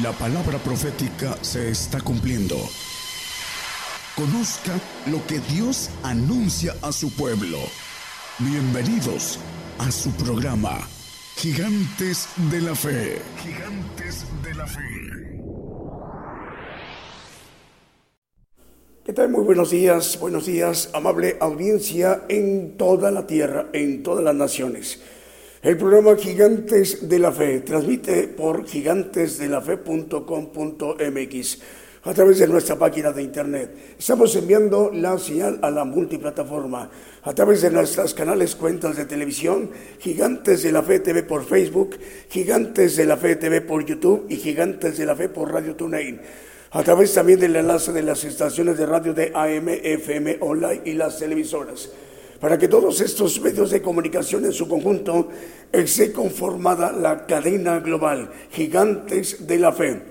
La palabra profética se está cumpliendo. Conozca lo que Dios anuncia a su pueblo. Bienvenidos a su programa, Gigantes de la Fe. Gigantes de la Fe. ¿Qué tal? Muy buenos días, buenos días, amable audiencia en toda la tierra, en todas las naciones. El programa Gigantes de la Fe transmite por gigantesdelafe.com.mx a través de nuestra página de internet. Estamos enviando la señal a la multiplataforma a través de nuestras canales cuentas de televisión, Gigantes de la Fe TV por Facebook, Gigantes de la Fe TV por YouTube y Gigantes de la Fe por Radio TuneIn. A través también del enlace de las estaciones de radio de AM, FM, online y las televisoras para que todos estos medios de comunicación en su conjunto esté conformada la cadena global, gigantes de la fe.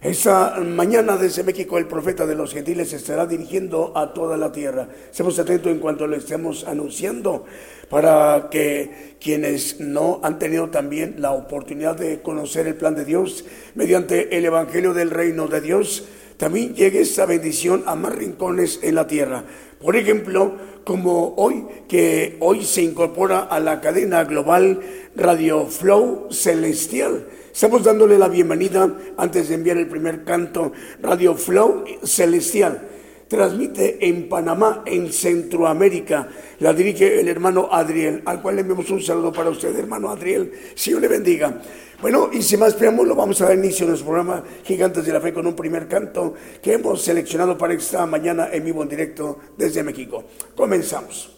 Esa mañana desde México el profeta de los gentiles estará dirigiendo a toda la tierra. Estemos atentos en cuanto lo estemos anunciando para que quienes no han tenido también la oportunidad de conocer el plan de Dios mediante el Evangelio del Reino de Dios, también llegue esa bendición a más rincones en la tierra. Por ejemplo, como hoy, que hoy se incorpora a la cadena global Radio Flow Celestial. Estamos dándole la bienvenida antes de enviar el primer canto, Radio Flow Celestial. Transmite en Panamá, en Centroamérica. La dirige el hermano Adriel, al cual le enviamos un saludo para usted, hermano Adriel. Dios le bendiga. Bueno, y sin más preámbulo, vamos a dar inicio a nuestro programa Gigantes de la Fe con un primer canto que hemos seleccionado para esta mañana en vivo en directo desde México. Comenzamos.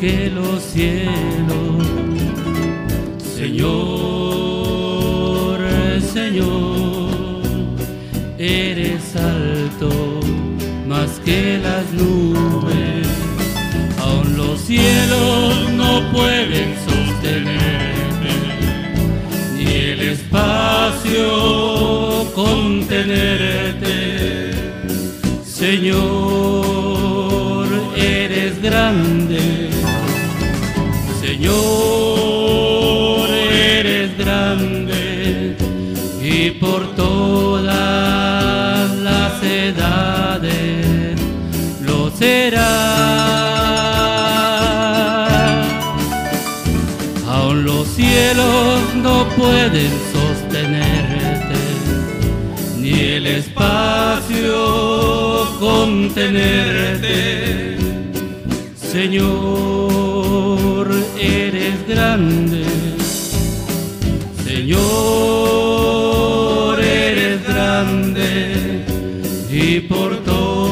Que los cielos. Señor, Señor, eres alto más que las nubes. Aún los cielos no pueden el espacio contenerte. Señor, eres grande Señor, eres grande y por todas las edades lo será. Aún los cielos no pueden contenerte. Señor, eres grande. Señor, eres grande y por todas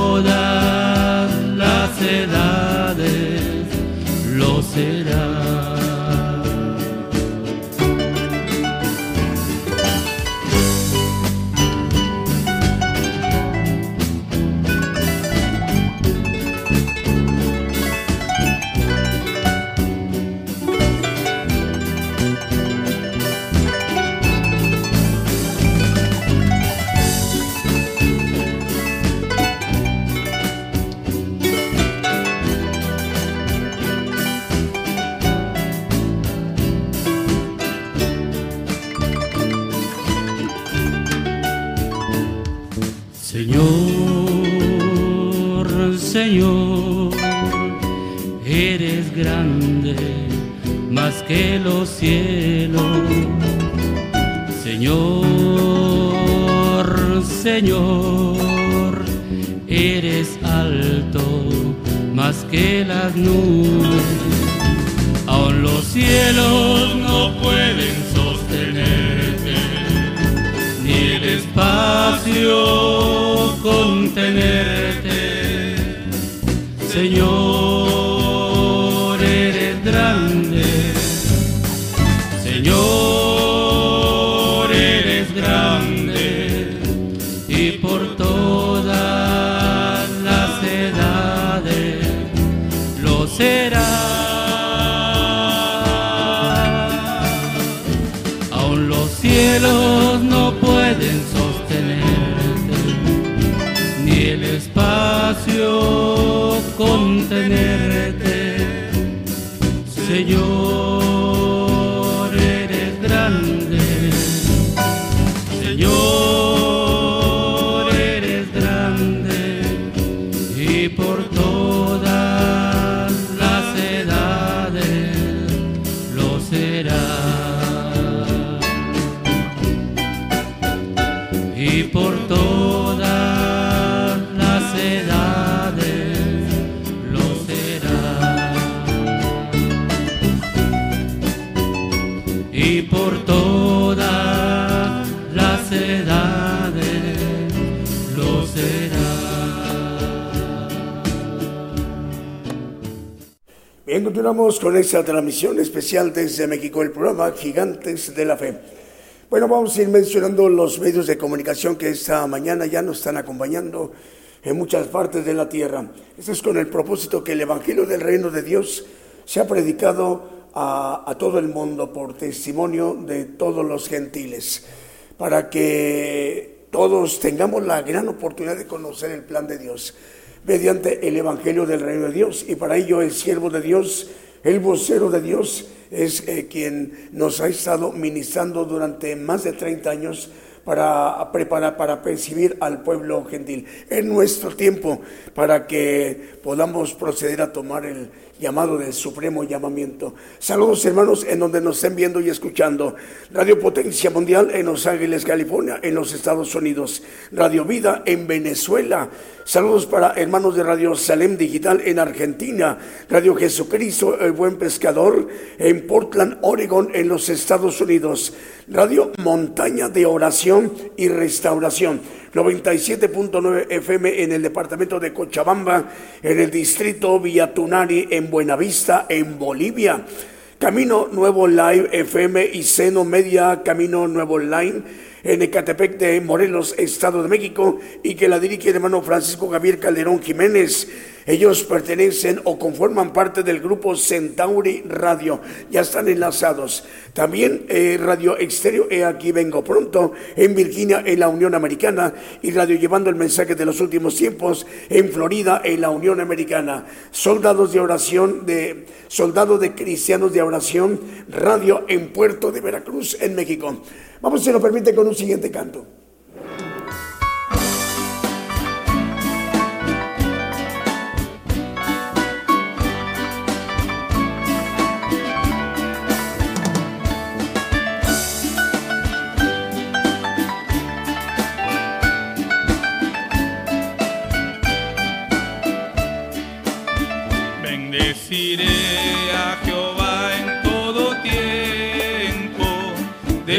cielos. Señor, Señor, eres alto más que las nubes. Aún los cielos continuamos con esta transmisión especial desde México, el programa Gigantes de la Fe. Bueno, vamos a ir mencionando los medios de comunicación que esta mañana ya nos están acompañando en muchas partes de la tierra. Esto es con el propósito que el Evangelio del Reino de Dios sea predicado a, a todo el mundo por testimonio de todos los gentiles, para que todos tengamos la gran oportunidad de conocer el plan de Dios mediante el Evangelio del Reino de Dios. Y para ello el siervo de Dios, el vocero de Dios, es eh, quien nos ha estado ministrando durante más de 30 años para preparar, para percibir al pueblo gentil en nuestro tiempo, para que podamos proceder a tomar el llamado del supremo llamamiento. Saludos hermanos en donde nos estén viendo y escuchando. Radio Potencia Mundial en Los Ángeles, California, en los Estados Unidos. Radio Vida en Venezuela. Saludos para hermanos de Radio Salem Digital en Argentina. Radio Jesucristo, el buen pescador en Portland, Oregon, en los Estados Unidos. Radio Montaña de Oración y Restauración 97.9 FM en el departamento de Cochabamba, en el distrito Villatunari, en Buenavista, en Bolivia. Camino Nuevo Live FM y Seno Media Camino Nuevo Online en Ecatepec de Morelos, Estado de México, y que la dirige el hermano Francisco Javier Calderón Jiménez. Ellos pertenecen o conforman parte del grupo Centauri Radio, ya están enlazados. También eh, Radio Exterior, he aquí vengo pronto, en Virginia, en la Unión Americana, y Radio Llevando el Mensaje de los Últimos Tiempos, en Florida, en la Unión Americana. Soldados de oración, de Soldados de Cristianos de Oración, Radio en Puerto de Veracruz, en México. Vamos, si lo permite, con un siguiente canto.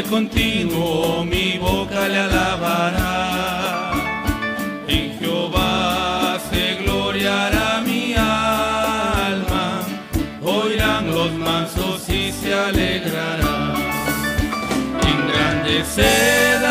Continuo mi boca le alabará. En Jehová se gloriará mi alma, oirán los mansos y se alegrarán. Engrandeced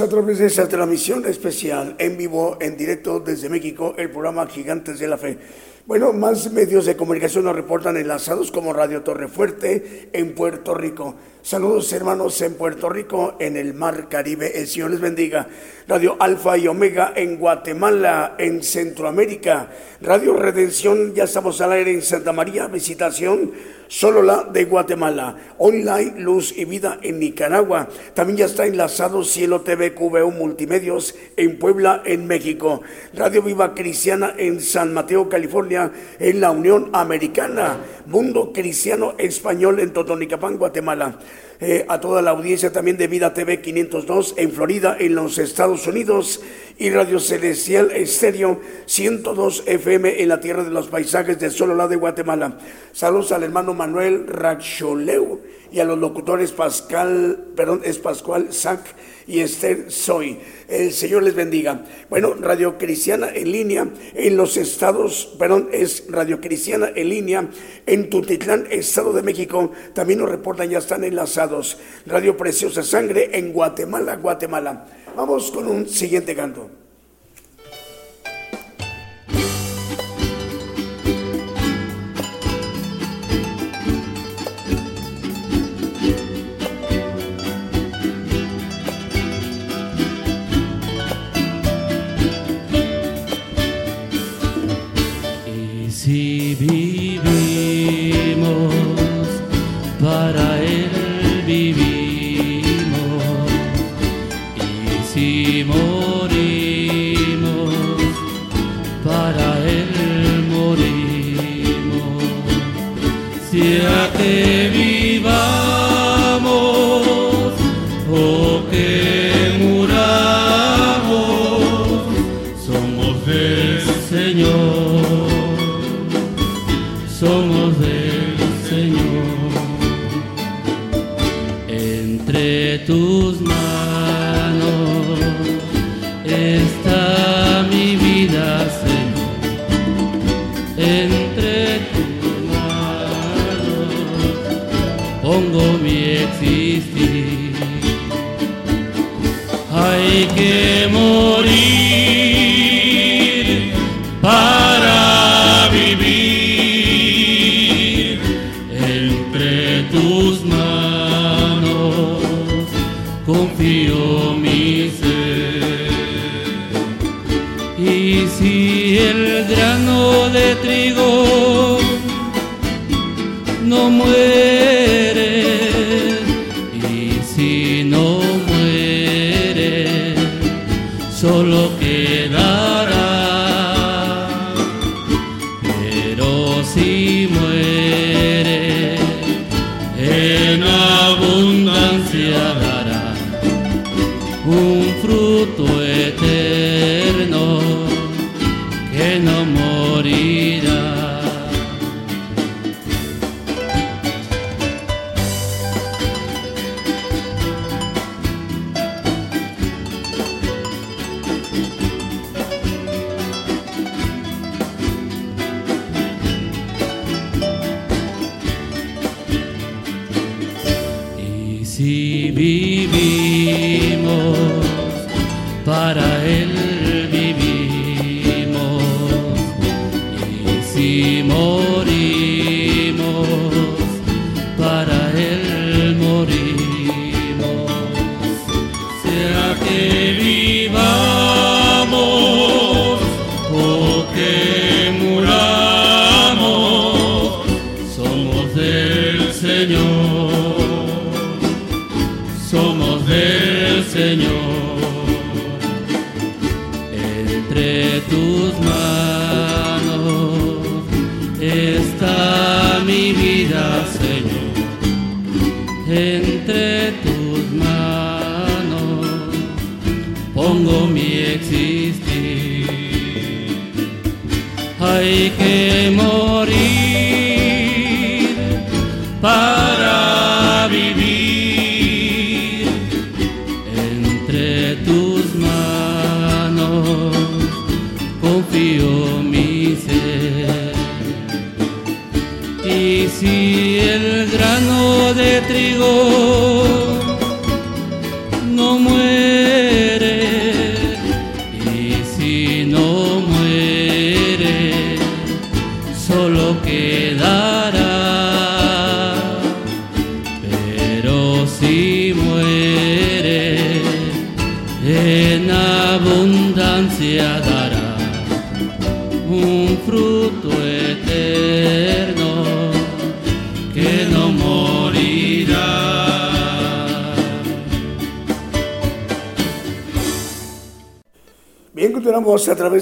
a través de esta transmisión especial en vivo, en directo desde México, el programa Gigantes de la Fe. Bueno, más medios de comunicación nos reportan enlazados como Radio Torre Fuerte en Puerto Rico. Saludos hermanos en Puerto Rico, en el Mar Caribe, el Señor les bendiga. Radio Alfa y Omega en Guatemala, en Centroamérica. Radio Redención, ya estamos al aire en Santa María, visitación solo la de Guatemala. Online Luz y Vida en Nicaragua. También ya está enlazado Cielo TV QVU Multimedios en Puebla, en México. Radio Viva Cristiana en San Mateo, California, en la Unión Americana. Mundo Cristiano Español en Totonicapán, Guatemala. Eh, a toda la audiencia también de Vida TV 502 en Florida, en los Estados Unidos, y Radio Celestial Estéreo 102 FM en la Tierra de los Paisajes de Sololá de Guatemala. Saludos al hermano Manuel Racholeu y a los locutores Pascal, perdón, es Pascual Sac y Esther Soy. El Señor les bendiga. Bueno, Radio Cristiana en línea en los estados, perdón, es Radio Cristiana en línea en Tutitlán, Estado de México. También nos reportan, ya están enlazados. Radio Preciosa Sangre en Guatemala, Guatemala. Vamos con un siguiente canto. Si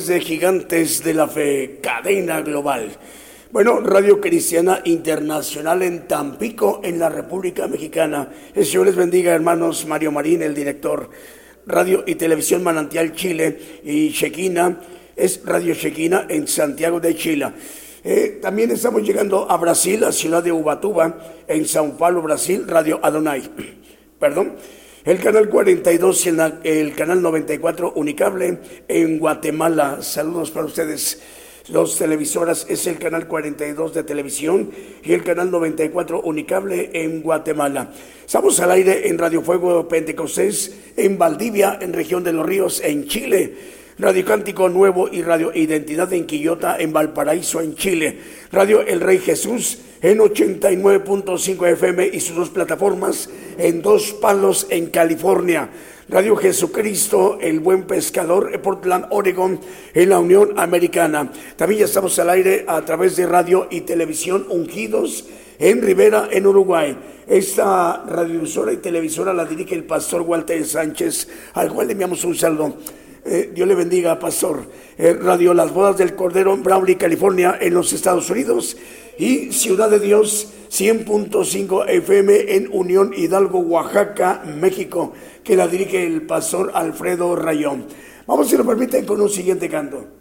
de Gigantes de la Fe, cadena global. Bueno, Radio Cristiana Internacional en Tampico, en la República Mexicana. El Señor les bendiga, hermanos Mario Marín, el director. Radio y Televisión Manantial Chile y Chequina, es Radio Chequina en Santiago de Chile. Eh, también estamos llegando a Brasil, a ciudad de Ubatuba, en Sao Paulo, Brasil, Radio Adonai. Perdón. El canal 42 y el, canal 94 Unicable en Guatemala. Saludos para ustedes. Los televisoras es el canal 42 de televisión y el canal 94 Unicable en Guatemala. Estamos al aire en Radio Fuego Pentecostés en Valdivia, en región de los ríos, en Chile. Radio Cántico Nuevo y Radio Identidad en Quillota, en Valparaíso, en Chile. Radio El Rey Jesús en 89.5 FM y sus dos plataformas en Dos Palos, en California. Radio Jesucristo, el buen pescador, Portland, Oregon, en la Unión Americana. También ya estamos al aire a través de radio y televisión Ungidos en Rivera, en Uruguay. Esta radiodifusora y televisora la dirige el pastor Walter Sánchez, al cual le enviamos un saludo. Eh, Dios le bendiga, pastor. Eh, Radio Las Bodas del Cordero en Brawley, California, en los Estados Unidos. Y Ciudad de Dios, 100.5 FM en Unión Hidalgo, Oaxaca, México, que la dirige el pastor Alfredo Rayón. Vamos, si lo permiten, con un siguiente canto.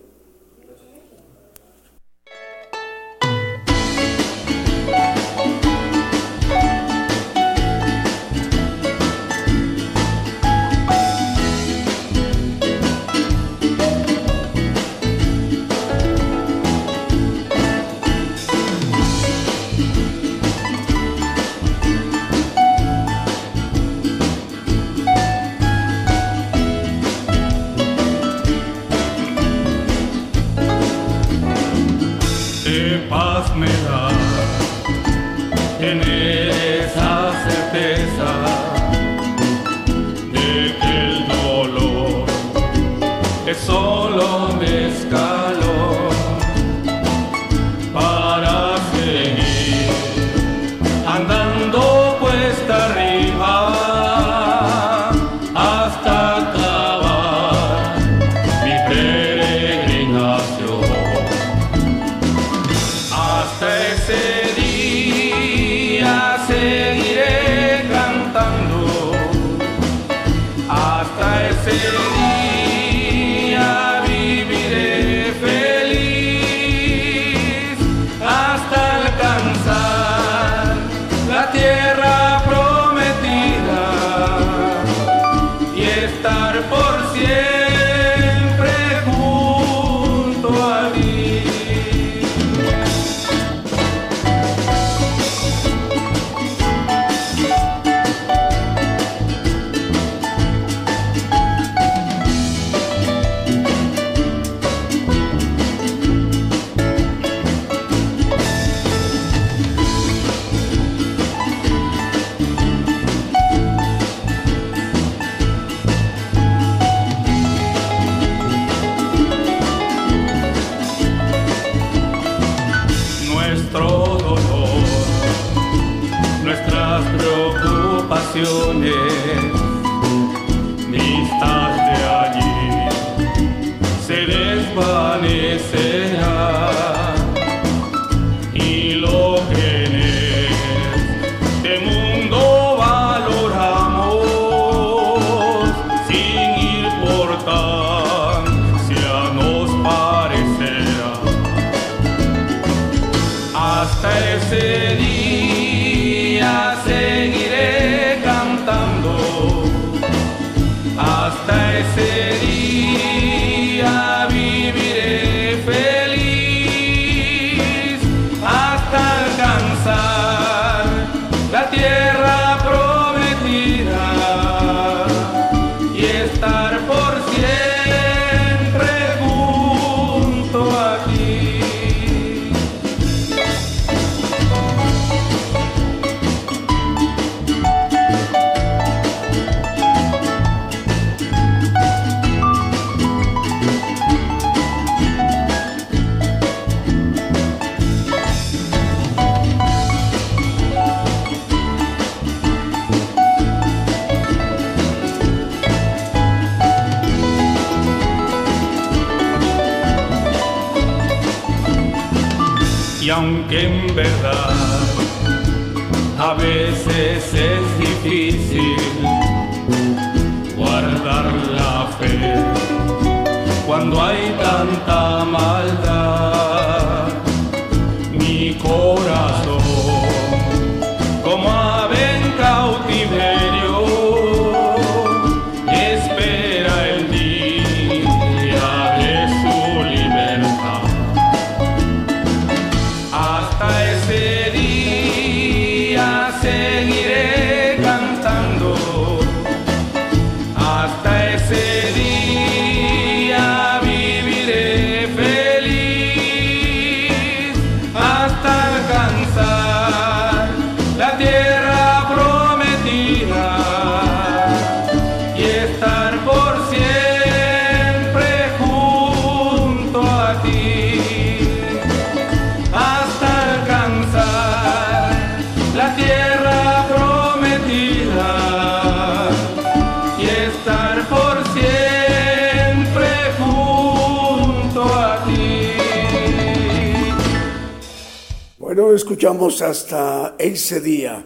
Escuchamos hasta ese día.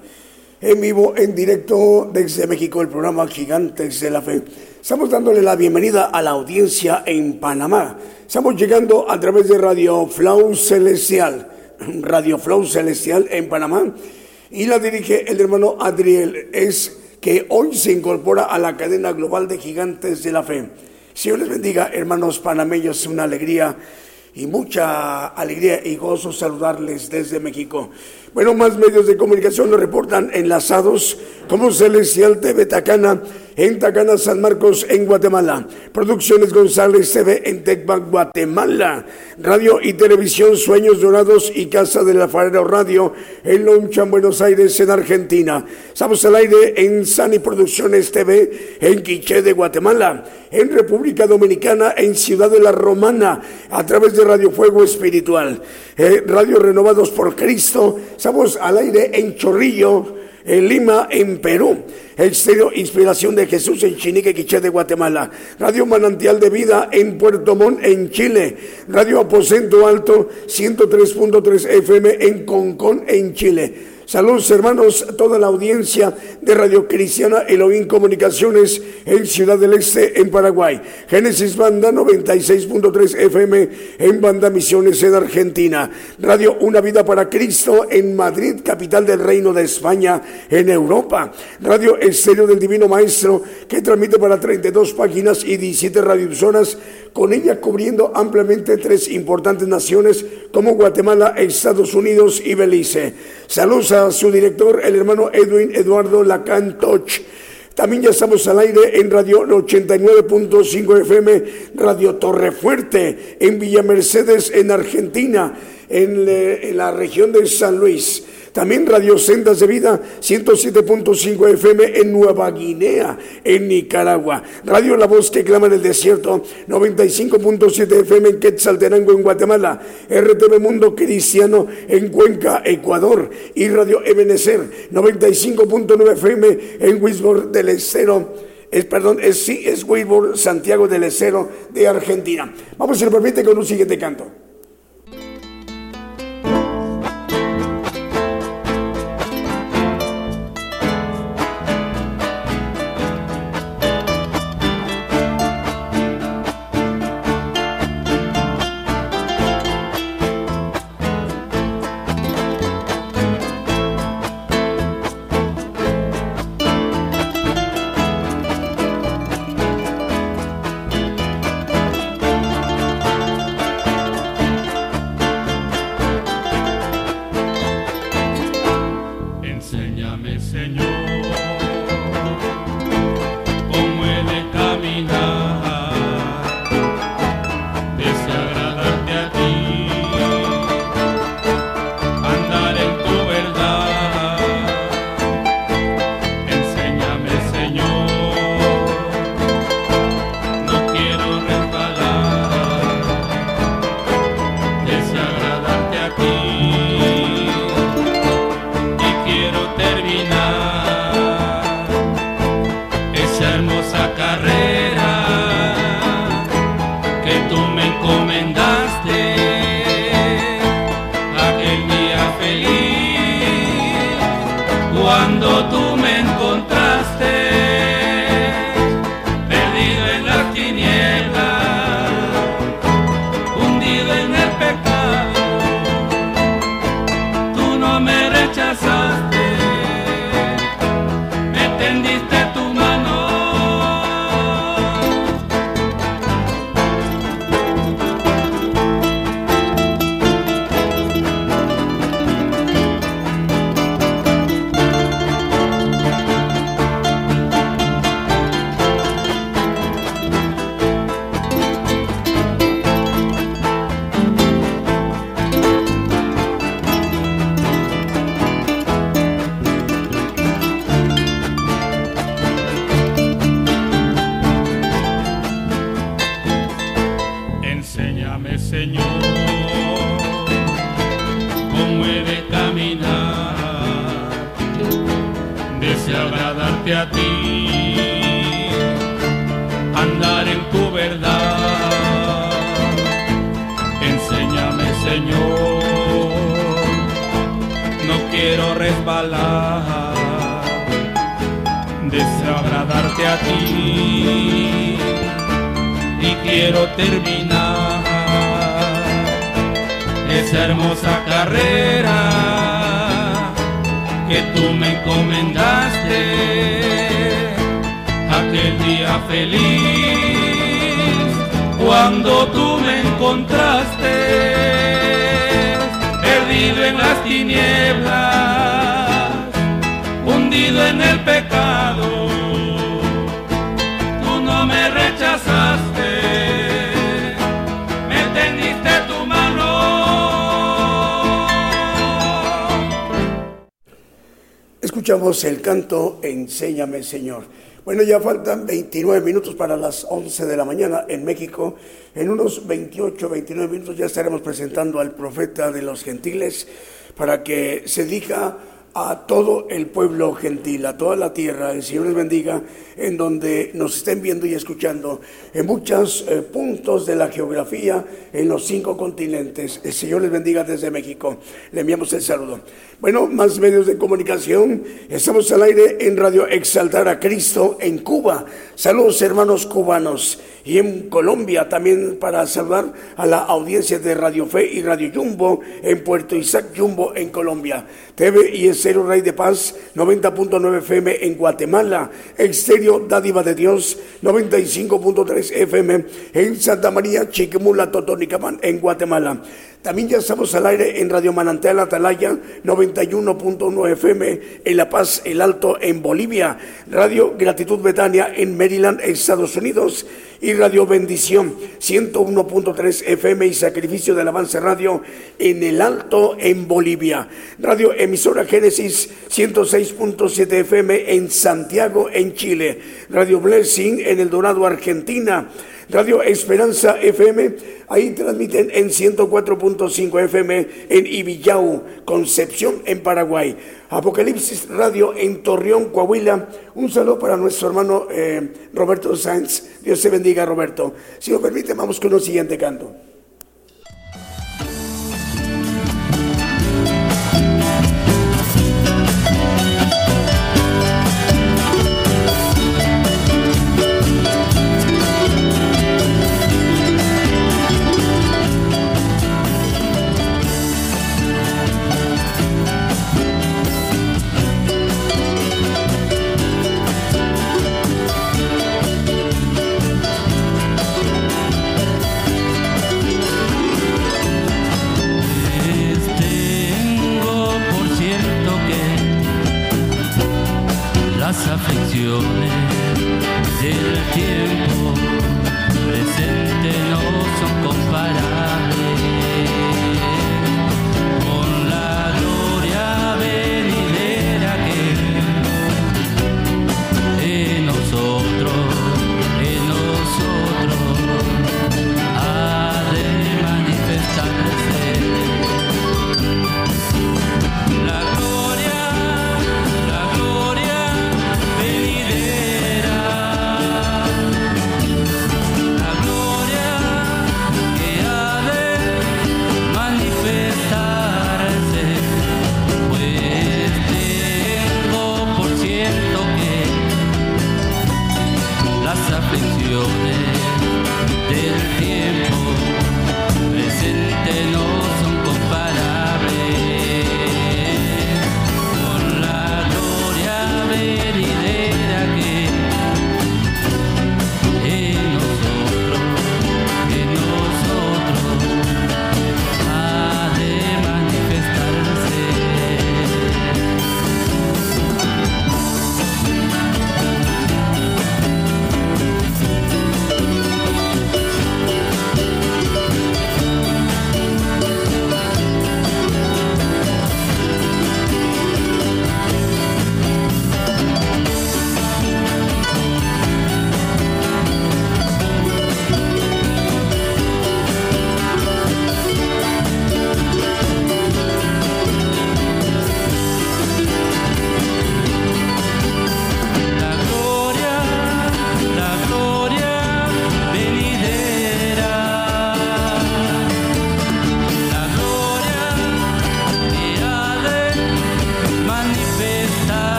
En vivo, en directo desde México, el programa Gigantes de la Fe. Estamos dándole la bienvenida a la audiencia en Panamá. Estamos llegando a través de Radio Flow Celestial. Radio Flow Celestial en Panamá. Y la dirige el hermano Adriel. Es que hoy se incorpora a la cadena global de Gigantes de la Fe. Señor les bendiga, hermanos panameños, una alegría y mucha alegría y gozo saludarles desde México. Bueno, más medios de comunicación nos reportan enlazados como Celestial TV Tacana en Tacana, San Marcos, en Guatemala. Producciones González TV en Tecbac, Guatemala. Radio y Televisión Sueños Dorados y Casa del Alfarero Radio en Lonchan, Buenos Aires, en Argentina. Estamos al aire en Sani Producciones TV en Quiché de Guatemala. En República Dominicana, en Ciudad de la Romana, a través de Radio Fuego Espiritual. Eh, Radio Renovados por Cristo. Estamos al aire en Chorrillo, en Lima, en Perú. Estéreo Inspiración de Jesús en Chinique, Quiché de Guatemala. Radio Manantial de Vida en Puerto Montt, en Chile. Radio Aposento Alto 103.3 FM en Concón, en Chile. Saludos hermanos, a toda la audiencia de Radio Cristiana Elohim Comunicaciones en Ciudad del Este, en Paraguay. Génesis Banda 96.3 FM en Banda Misiones en Argentina. Radio Una Vida para Cristo en Madrid, capital del Reino de España, en Europa. Radio Estéreo del Divino Maestro que transmite para 32 páginas y 17 radiozonas, con ella cubriendo ampliamente tres importantes naciones como Guatemala, Estados Unidos y Belice. Saludos a su director, el hermano Edwin Eduardo Lacantoch. También ya estamos al aire en Radio 89.5 FM, Radio Torre Fuerte, en Villa Mercedes, en Argentina. en, la región de San Luis. También Radio Sendas de Vida 107.5 FM en Nueva Guinea, en Nicaragua. Radio La Voz que clama en el desierto 95.7 FM en Quetzaltenango, en Guatemala. RTV Mundo Cristiano en Cuenca, Ecuador. Y Radio Ebenecer 95.9 FM en Wisborne del Estero es, perdón, es, sí, es Wilbur Santiago del Estero de Argentina. Vamos, si lo permite, con un siguiente canto. El canto Enséñame Señor. Bueno, ya faltan 29 minutos para las 11 de la mañana en México. En unos 28, 29 minutos ya estaremos presentando al profeta de los gentiles para que se diga a todo el pueblo gentil, a toda la tierra. El Señor les bendiga en donde nos estén viendo y escuchando, en muchos eh, puntos de la geografía, en los cinco continentes. El Señor les bendiga desde México. Le enviamos el saludo. Bueno, más medios de comunicación. Estamos al aire en Radio Exaltar a Cristo en Cuba. Saludos hermanos cubanos. Y en Colombia también para saludar a la audiencia de Radio Fe y Radio Jumbo en Puerto Isaac Jumbo en Colombia. TV y Estéreo Rey de Paz 90.9 FM en Guatemala. Exterior Dádiva de Dios 95.3 FM en Santa María Chiquimula Totonicamán en Guatemala. También ya estamos al aire en Radio Manantial Atalaya 91.1 FM en La Paz, El Alto en Bolivia, Radio Gratitud Betania en Maryland, Estados Unidos y Radio Bendición 101.3 FM y Sacrificio del Avance Radio en El Alto en Bolivia. Radio Emisora Génesis 106.7 FM en Santiago en Chile. Radio Blessing en El Dorado, Argentina. Radio Esperanza FM, ahí transmiten en 104.5 FM en Ibillau, Concepción, en Paraguay. Apocalipsis Radio en Torreón, Coahuila. Un saludo para nuestro hermano eh, Roberto Sáenz. Dios te bendiga, Roberto. Si lo permite, vamos con el siguiente canto.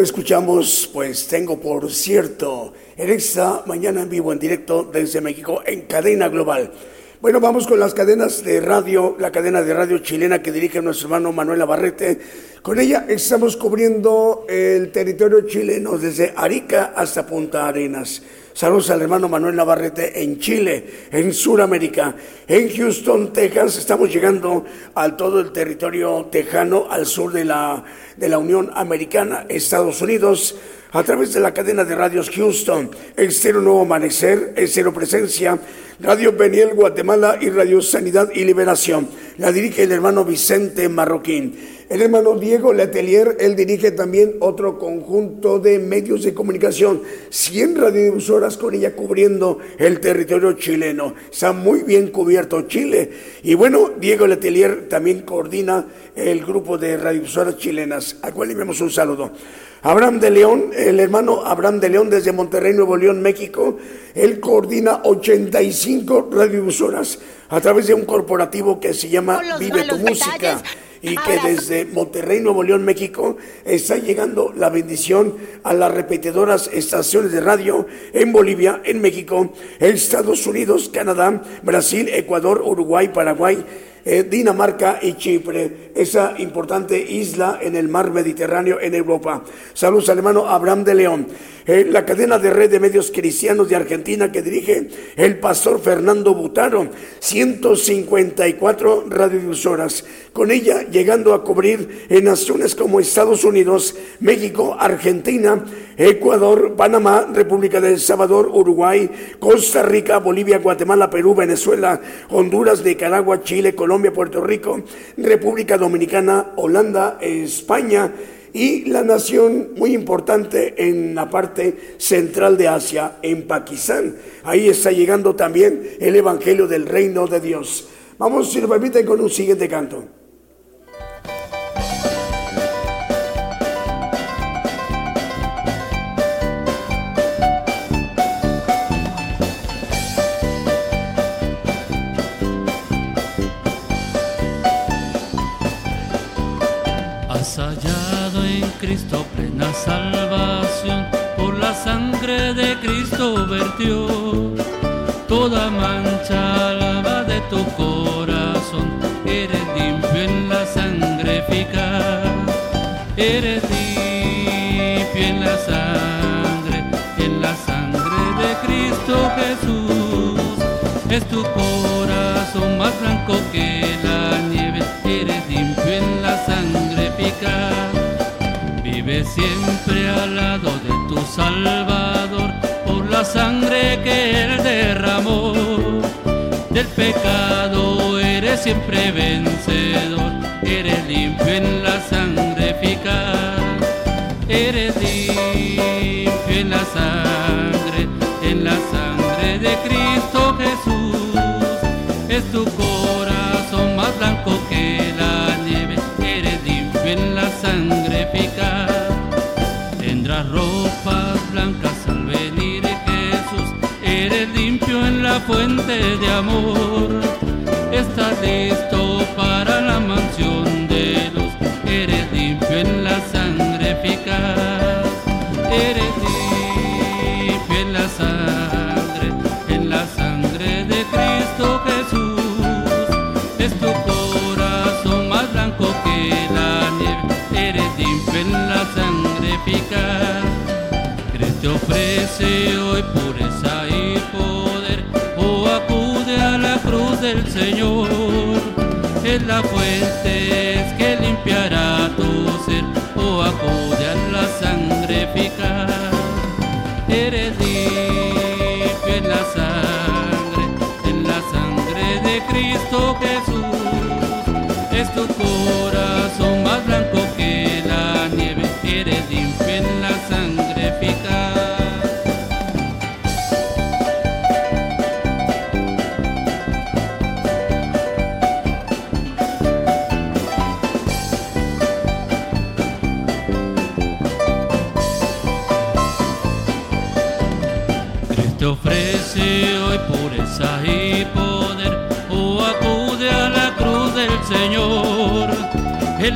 Escuchamos, pues tengo por cierto, en esta mañana en vivo, en directo desde México, en cadena global. Bueno, vamos con las cadenas de radio, la cadena de radio chilena que dirige nuestro hermano Manuel Abarrete. Con ella estamos cubriendo el territorio chileno desde Arica hasta Punta Arenas. Saludos al hermano Manuel Navarrete en Chile, en Sudamérica, en Houston, Texas. Estamos llegando a todo el territorio tejano al sur de la, de la Unión Americana, Estados Unidos a través de la cadena de radios Houston, Estero Nuevo Amanecer, Estero Presencia, Radio Beniel Guatemala y Radio Sanidad y Liberación. la dirige el hermano Vicente Marroquín. El hermano Diego Letelier, él dirige también otro conjunto de medios de comunicación, 100 radiodifusoras con ella cubriendo el territorio chileno. Está muy bien cubierto Chile. Y bueno, Diego Letelier también coordina el grupo de radiodifusoras chilenas, a cual le enviamos un saludo. Abraham de León, el hermano Abraham de León desde Monterrey, Nuevo León, México, él coordina 85 radiodifusoras a través de un corporativo que se llama Vive tu Música y que desde Monterrey, Nuevo León, México, está llegando la bendición a las repetidoras estaciones de radio en Bolivia, en México, Estados Unidos, Canadá, Brasil, Ecuador, Uruguay, Paraguay, eh, Dinamarca y Chipre, esa importante isla en el mar Mediterráneo en Europa. Saludos al hermano Abraham de León. Eh, la cadena de red de medios cristianos de Argentina que dirige el pastor Fernando Butaro, 154 radiodifusoras, con ella llegando a cubrir en naciones como Estados Unidos, México, Argentina, Ecuador, Panamá, República del Salvador, Uruguay, Costa Rica, Bolivia, Guatemala, Perú, Venezuela, Honduras, Nicaragua, Chile, Colombia, Puerto Rico, República Dominicana, Holanda, España, y la nación muy importante en la parte central de Asia, en Pakistán. Ahí está llegando también el Evangelio del Reino de Dios. Vamos, si lo permiten, con un siguiente canto. Cristo plena salvación, por la sangre de Cristo vertió. Toda mancha lava de tu corazón, eres limpio en la sangre eficaz. Eres limpio en la sangre, en la sangre de Cristo Jesús. Es tu corazón más blanco que Siempre al lado de tu Salvador por la sangre que Él derramó. Del pecado eres siempre vencedor, eres limpio en la sangre eficaz. Eres limpio en la sangre, en la sangre de Cristo Jesús. Es tu corazón más blanco que la nieve, eres limpio en la sangre eficaz de amor, estás listo para la mansión de luz, eres limpio en la sangre eficaz, eres limpio en la sangre, en la sangre de Cristo Jesús, es tu corazón más blanco que la nieve, eres limpio en la sangre eficaz. Ofrece hoy pureza del Señor. Es la fuente que limpiará tu ser, o acude a la sangre eficaz. Eres limpio en la sangre, en la sangre de Cristo Jesús. Es tu corazón más blanco que la nieve, eres limpio en la sangre eficaz.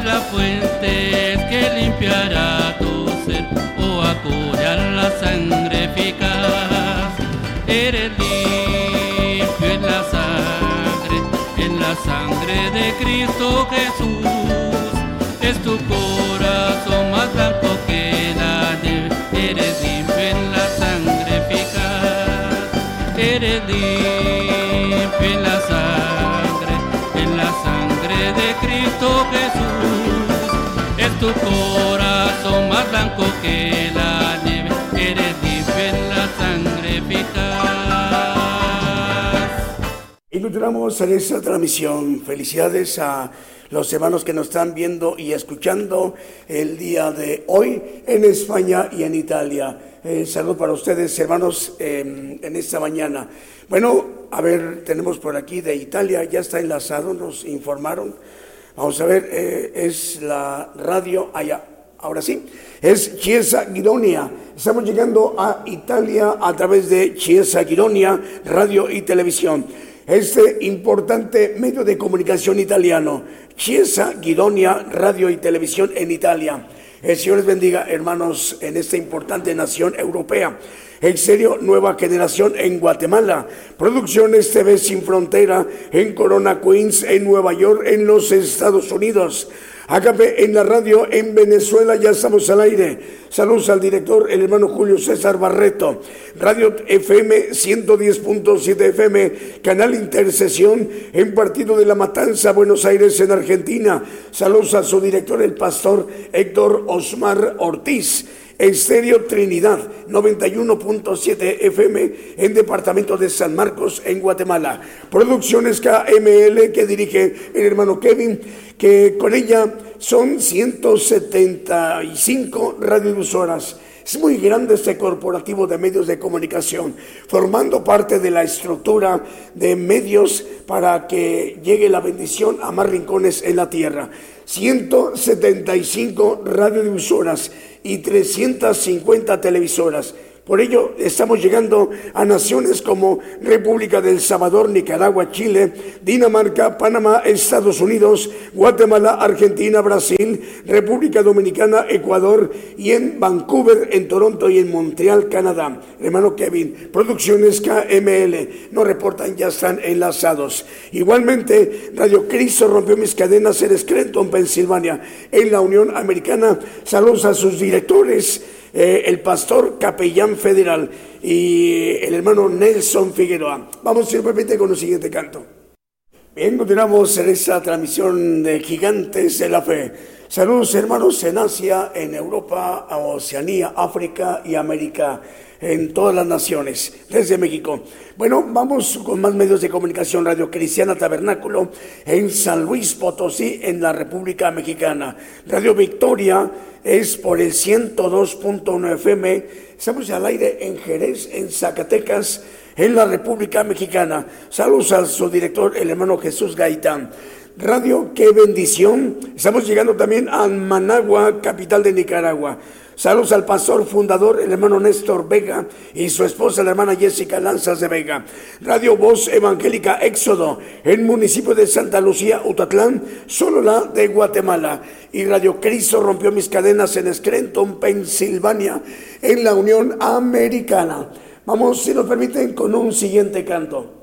La fuente que limpiará tu ser, o a la sangre eficaz, eres limpio en la sangre, en la sangre de Cristo Jesús, es tu corazón más blanco que la eres limpio en la sangre eficaz. Eres limpio en la sangre, en la sangre de Cristo Jesús. Tu corazón más blanco que la nieve, eres en la sangre eficaz. continuamos en esta transmisión. Felicidades a los hermanos que nos están viendo y escuchando el día de hoy en España y en Italia. Eh, saludo para ustedes, hermanos, em, en esta mañana. Bueno, a ver, tenemos por aquí de Italia, ya está enlazado, nos informaron. Vamos a ver, eh, es la radio allá. Ahora sí, es Chiesa Guidonia. Estamos llegando a Italia a través de Chiesa Guidonia, radio y televisión este importante medio de comunicación italiano, Chiesa Guidonia Radio y Televisión en Italia. El Señor les bendiga, hermanos, en esta importante nación europea. En serio, Nueva Generación en Guatemala. Producciones TV Sin Frontera en Corona Queens, en Nueva York, en los Estados Unidos. Agape en la radio en Venezuela, ya estamos al aire. Saludos al director, el hermano Julio César Barreto. Radio FM 110.7 FM, canal Intercesión en Partido de la Matanza, Buenos Aires, en Argentina. Saludos a su director, el pastor Héctor Osmar Ortiz. Estéreo Trinidad 91.7 FM en Departamento de San Marcos, en Guatemala. Producciones KML que dirige el hermano Kevin, que con ella son 175 radiodifusoras. Es muy grande este corporativo de medios de comunicación, formando parte de la estructura de medios para que llegue la bendición a más rincones en la tierra. 175 radiodifusoras y 350 televisoras. Por ello, estamos llegando a naciones como República del Salvador, Nicaragua, Chile, Dinamarca, Panamá, Estados Unidos, Guatemala, Argentina, Brasil, República Dominicana, Ecuador y en Vancouver, en Toronto y en Montreal, Canadá. Hermano Kevin, Producciones KML, nos reportan, ya están enlazados. Igualmente, Radio Cristo rompió mis cadenas en Scranton, Pensilvania, en la Unión Americana. Saludos a sus directores eh, el pastor capellán federal y el hermano Nelson Figueroa. Vamos simplemente con el siguiente canto. Bien, continuamos en esta transmisión de Gigantes de la Fe. Saludos hermanos en Asia, en Europa, Oceanía, África y América, en todas las naciones, desde México. Bueno, vamos con más medios de comunicación. Radio Cristiana Tabernáculo en San Luis Potosí, en la República Mexicana. Radio Victoria es por el 102.1 FM. Estamos al aire en Jerez, en Zacatecas, en la República Mexicana. Saludos a su director, el hermano Jesús Gaitán. Radio, qué bendición. Estamos llegando también a Managua, capital de Nicaragua. Saludos al pastor fundador, el hermano Néstor Vega, y su esposa, la hermana Jessica Lanzas de Vega. Radio Voz Evangélica Éxodo, en municipio de Santa Lucía, Utatlán, solo la de Guatemala. Y Radio Cristo rompió mis cadenas en Scranton, Pensilvania, en la Unión Americana. Vamos, si nos permiten, con un siguiente canto.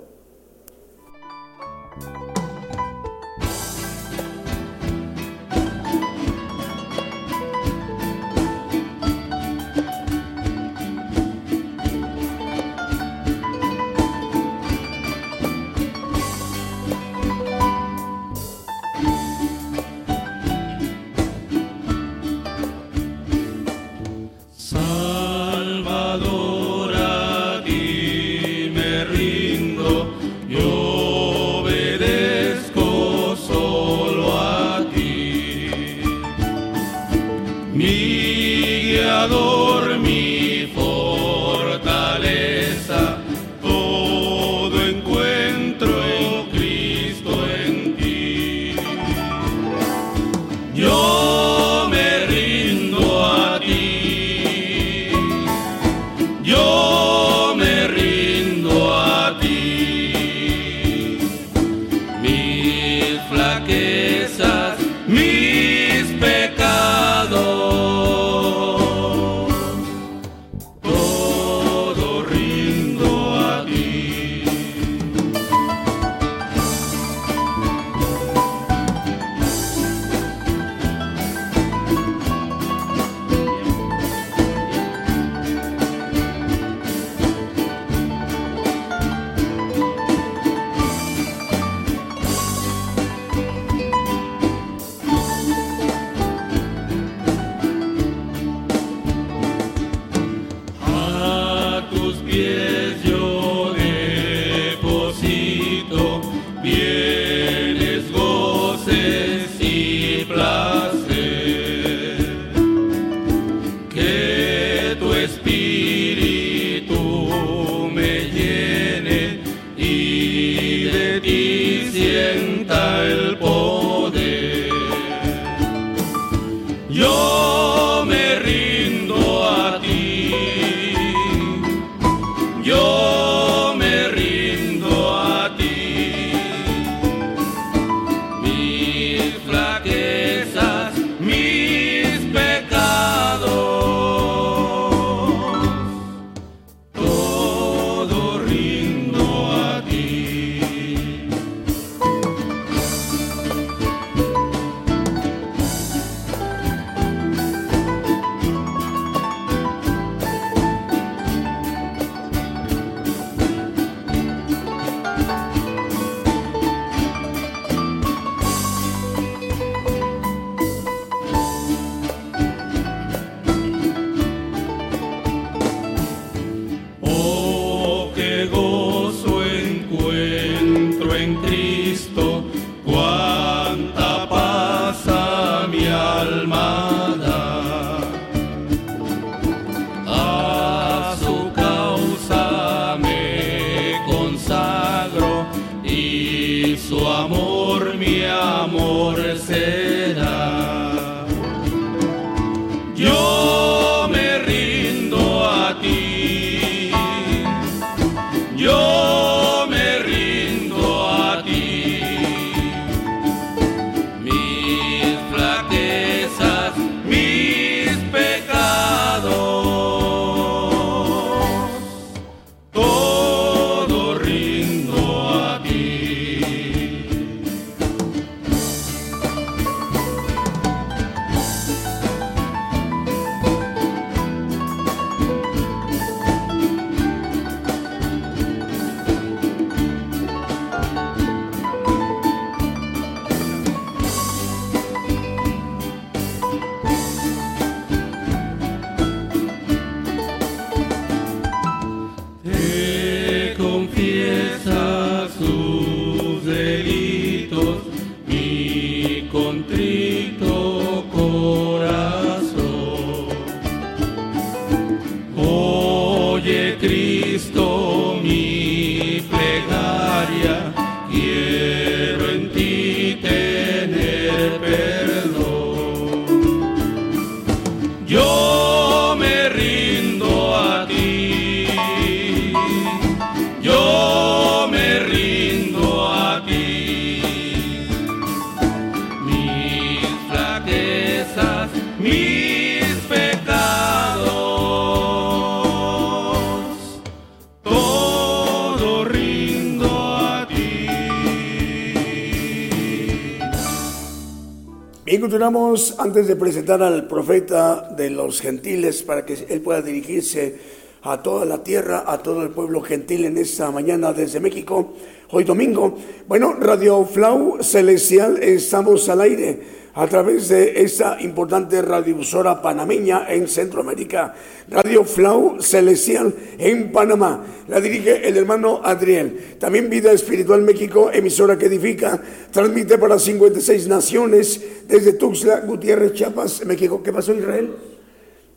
Continuamos antes de presentar al profeta de los gentiles para que él pueda dirigirse a toda la tierra, a todo el pueblo gentil en esta mañana desde México, hoy domingo. Bueno, Radio Flau Celestial, estamos al aire a través de esta importante radiodifusora panameña en Centroamérica, Radio Flau Celestial en Panamá. La dirige el hermano Adriel. También Vida Espiritual México, emisora que edifica, transmite para 56 naciones desde Tuxtla, Gutiérrez, Chiapas, México. ¿Qué pasó Israel?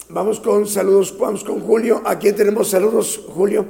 Vamos con saludos, vamos con Julio. Aquí tenemos saludos, Julio.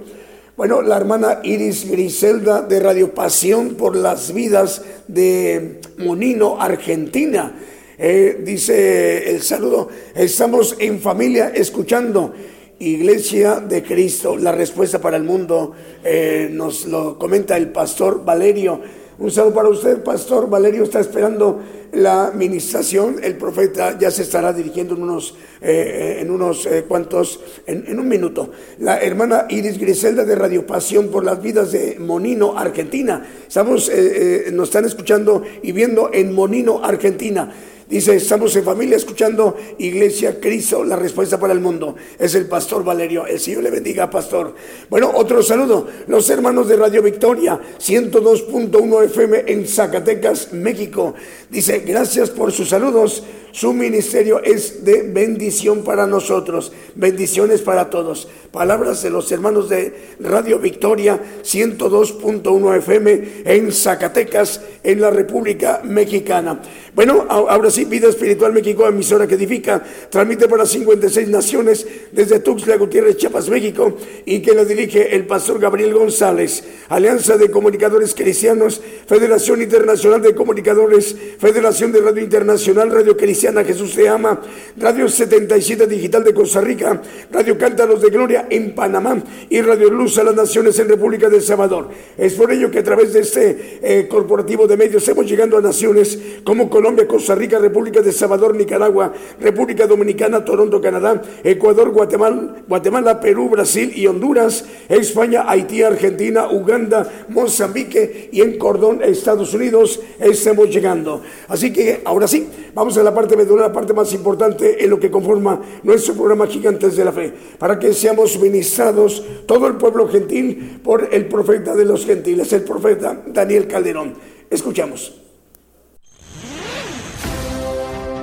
Bueno, la hermana Iris Griselda de Radio Pasión por las vidas de Monino, Argentina. Eh, dice el saludo, estamos en familia escuchando Iglesia de Cristo, la respuesta para el mundo. Eh, nos lo comenta el pastor Valerio. Un saludo para usted, pastor Valerio. Está esperando la administración. El profeta ya se estará dirigiendo en unos, eh, en unos eh, cuantos, en, en un minuto. La hermana Iris Griselda de Radio Pasión por las vidas de Monino, Argentina. Estamos, eh, eh, nos están escuchando y viendo en Monino, Argentina. Dice, estamos en familia escuchando Iglesia Cristo, la respuesta para el mundo. Es el pastor Valerio. El Señor le bendiga, pastor. Bueno, otro saludo. Los hermanos de Radio Victoria, 102.1 FM en Zacatecas, México. Dice, gracias por sus saludos. Su ministerio es de bendición para nosotros. Bendiciones para todos. Palabras de los hermanos de Radio Victoria, 102.1 FM en Zacatecas, en la República Mexicana. Bueno, ahora sí, Vida Espiritual México, emisora que edifica, transmite para 56 naciones desde Tuxtla Gutiérrez, Chiapas, México, y que lo dirige el pastor Gabriel González. Alianza de Comunicadores Cristianos, Federación Internacional de Comunicadores, Federación de Radio Internacional, Radio Cristiana Jesús Te Ama, Radio 77 Digital de Costa Rica, Radio Cántaros de Gloria en Panamá y Radio Luz a las Naciones en República del Salvador. Es por ello que a través de este eh, corporativo de medios estamos llegando a naciones como Colombia, Costa Rica, República de Salvador, Nicaragua, República Dominicana, Toronto, Canadá, Ecuador, Guatemala, Guatemala, Perú, Brasil y Honduras, España, Haití, Argentina, Uganda, Mozambique y en Cordón, Estados Unidos, estamos llegando. Así que ahora sí, vamos a la parte medular, la parte más importante en lo que conforma nuestro programa Gigantes de la Fe, para que seamos ministrados todo el pueblo gentil por el profeta de los gentiles, el profeta Daniel Calderón. Escuchamos.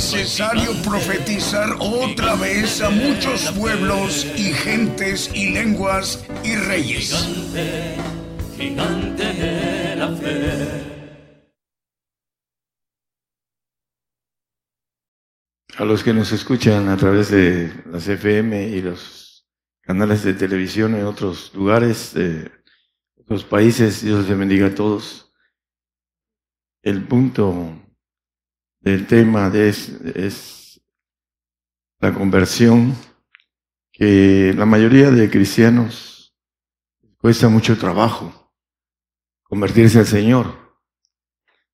Necesario profetizar otra vez a muchos pueblos y gentes y lenguas y reyes. Gigante, gigante la fe. A los que nos escuchan a través de las FM y los canales de televisión en otros lugares, de otros países, Dios les bendiga a todos. El punto del tema de es, es la conversión, que la mayoría de cristianos cuesta mucho trabajo convertirse al Señor.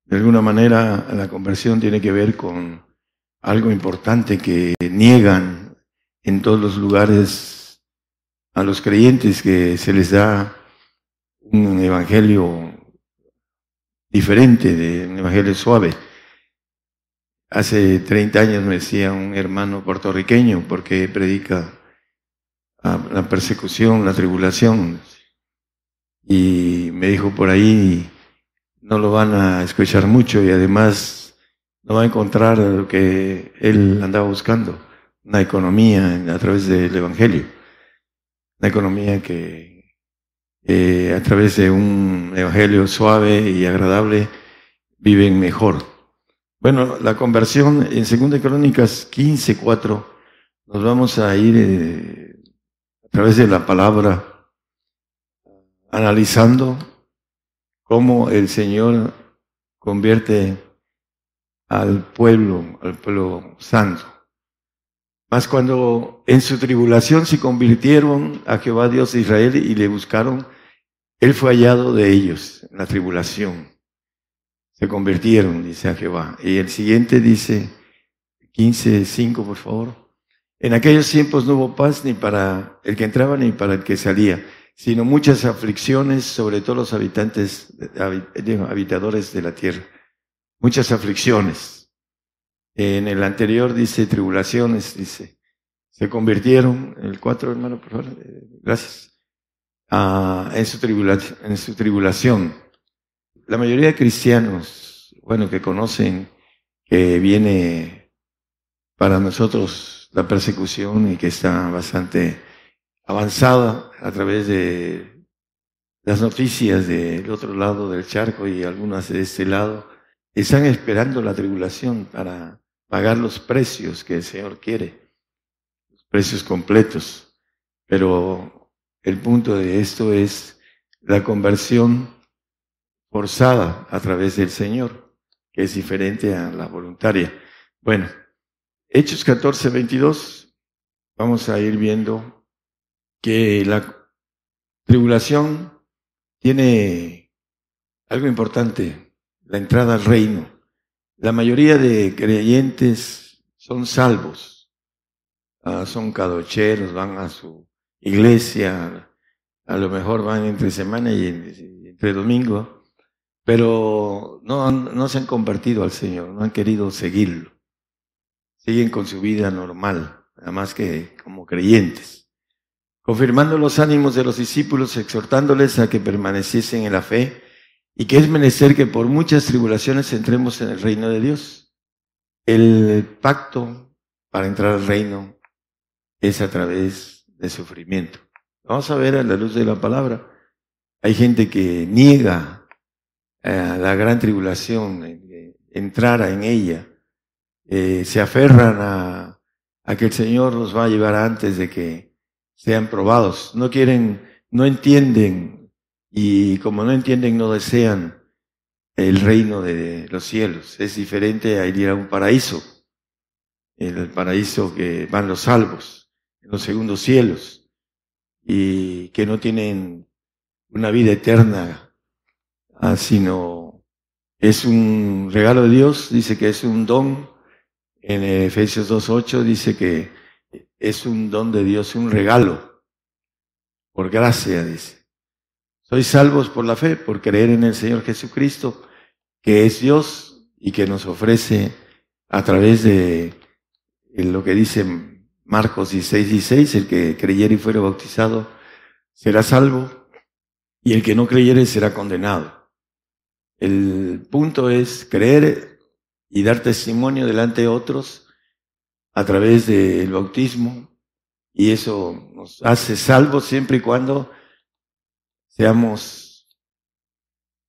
De alguna manera la conversión tiene que ver con algo importante que niegan en todos los lugares a los creyentes que se les da un evangelio diferente, de un evangelio suave. Hace 30 años me decía un hermano puertorriqueño, porque predica a la persecución, la tribulación, y me dijo por ahí, no lo van a escuchar mucho y además no va a encontrar lo que él andaba buscando, una economía a través del Evangelio, una economía que a través de un Evangelio suave y agradable viven mejor. Bueno, la conversión en Segunda Crónicas 15, 4, nos vamos a ir eh, a través de la palabra analizando cómo el Señor convierte al pueblo, al pueblo santo. Mas cuando en su tribulación se convirtieron a Jehová Dios de Israel y le buscaron, Él fue hallado de ellos en la tribulación. Se convirtieron, dice a Jehová. Y el siguiente dice, 15.5 por favor. En aquellos tiempos no hubo paz ni para el que entraba ni para el que salía, sino muchas aflicciones sobre todos los habitantes, habitadores de la tierra muchas aflicciones. En el anterior dice tribulaciones, dice, se convirtieron, el cuatro hermano, por favor, eh, gracias, en su tribulación. La mayoría de cristianos, bueno, que conocen que viene para nosotros la persecución y que está bastante avanzada a través de las noticias del otro lado del charco y algunas de este lado, están esperando la tribulación para pagar los precios que el Señor quiere, los precios completos. Pero el punto de esto es la conversión forzada a través del Señor, que es diferente a la voluntaria. Bueno, Hechos 14, 22, vamos a ir viendo que la tribulación tiene algo importante la entrada al reino. La mayoría de creyentes son salvos, ah, son cadocheros, van a su iglesia, a lo mejor van entre semana y entre domingo, pero no, no se han convertido al Señor, no han querido seguirlo. Siguen con su vida normal, nada más que como creyentes, confirmando los ánimos de los discípulos, exhortándoles a que permaneciesen en la fe y que es menester que por muchas tribulaciones entremos en el reino de Dios. El pacto para entrar al reino es a través de sufrimiento. Vamos a ver a la luz de la palabra. Hay gente que niega a la gran tribulación, entrar en ella. Eh, se aferran a, a que el Señor los va a llevar antes de que sean probados. No quieren, no entienden y como no entienden, no desean el reino de los cielos. Es diferente a ir a un paraíso. El paraíso que van los salvos. en los segundos cielos y que no tienen una vida eterna, ah, sino es un regalo de Dios, dice que es un don. En Efesios 2.8 dice que es un don de Dios, un regalo, por gracia, dice. Sois salvos por la fe, por creer en el Señor Jesucristo, que es Dios y que nos ofrece a través de lo que dice Marcos 16, 16, el que creyere y fuera bautizado será salvo y el que no creyere será condenado. El punto es creer y dar testimonio delante de otros a través del bautismo y eso nos hace salvos siempre y cuando seamos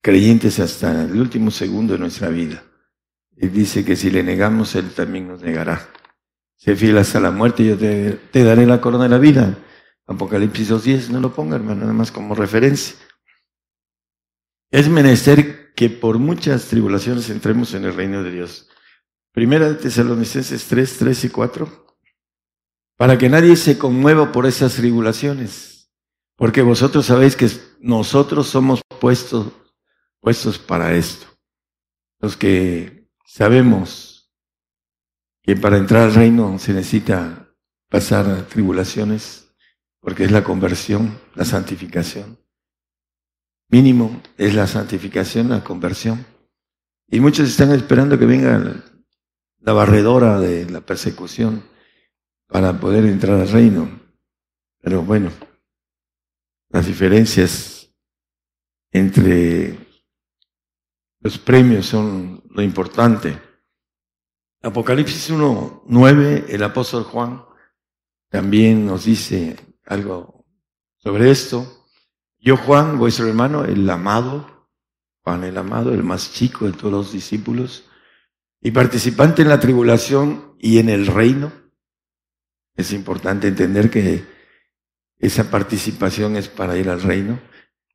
creyentes hasta el último segundo de nuestra vida. Y dice que si le negamos, Él también nos negará. Sé fiel hasta la muerte yo te, daré la corona de la vida. Apocalipsis 2.10, no lo ponga, hermano, nada más como referencia. Es menester que por muchas tribulaciones entremos en el reino de Dios. Primera de Tesalonicenses 3, 3 y 4. Para que nadie se conmueva por esas tribulaciones. Porque vosotros sabéis que nosotros somos puestos, puestos para esto. Los que sabemos que para entrar al reino se necesita pasar tribulaciones, porque es la conversión, la santificación. Mínimo es la santificación, la conversión. Y muchos están esperando que venga la barredora de la persecución para poder entrar al reino. Pero bueno, las diferencias entre los premios son lo importante. Apocalipsis 1, 9, el apóstol Juan también nos dice algo sobre esto. Yo, Juan, vuestro hermano, el amado, Juan el amado, el más chico de todos los discípulos, y participante en la tribulación y en el reino. Es importante entender que esa participación es para ir al reino.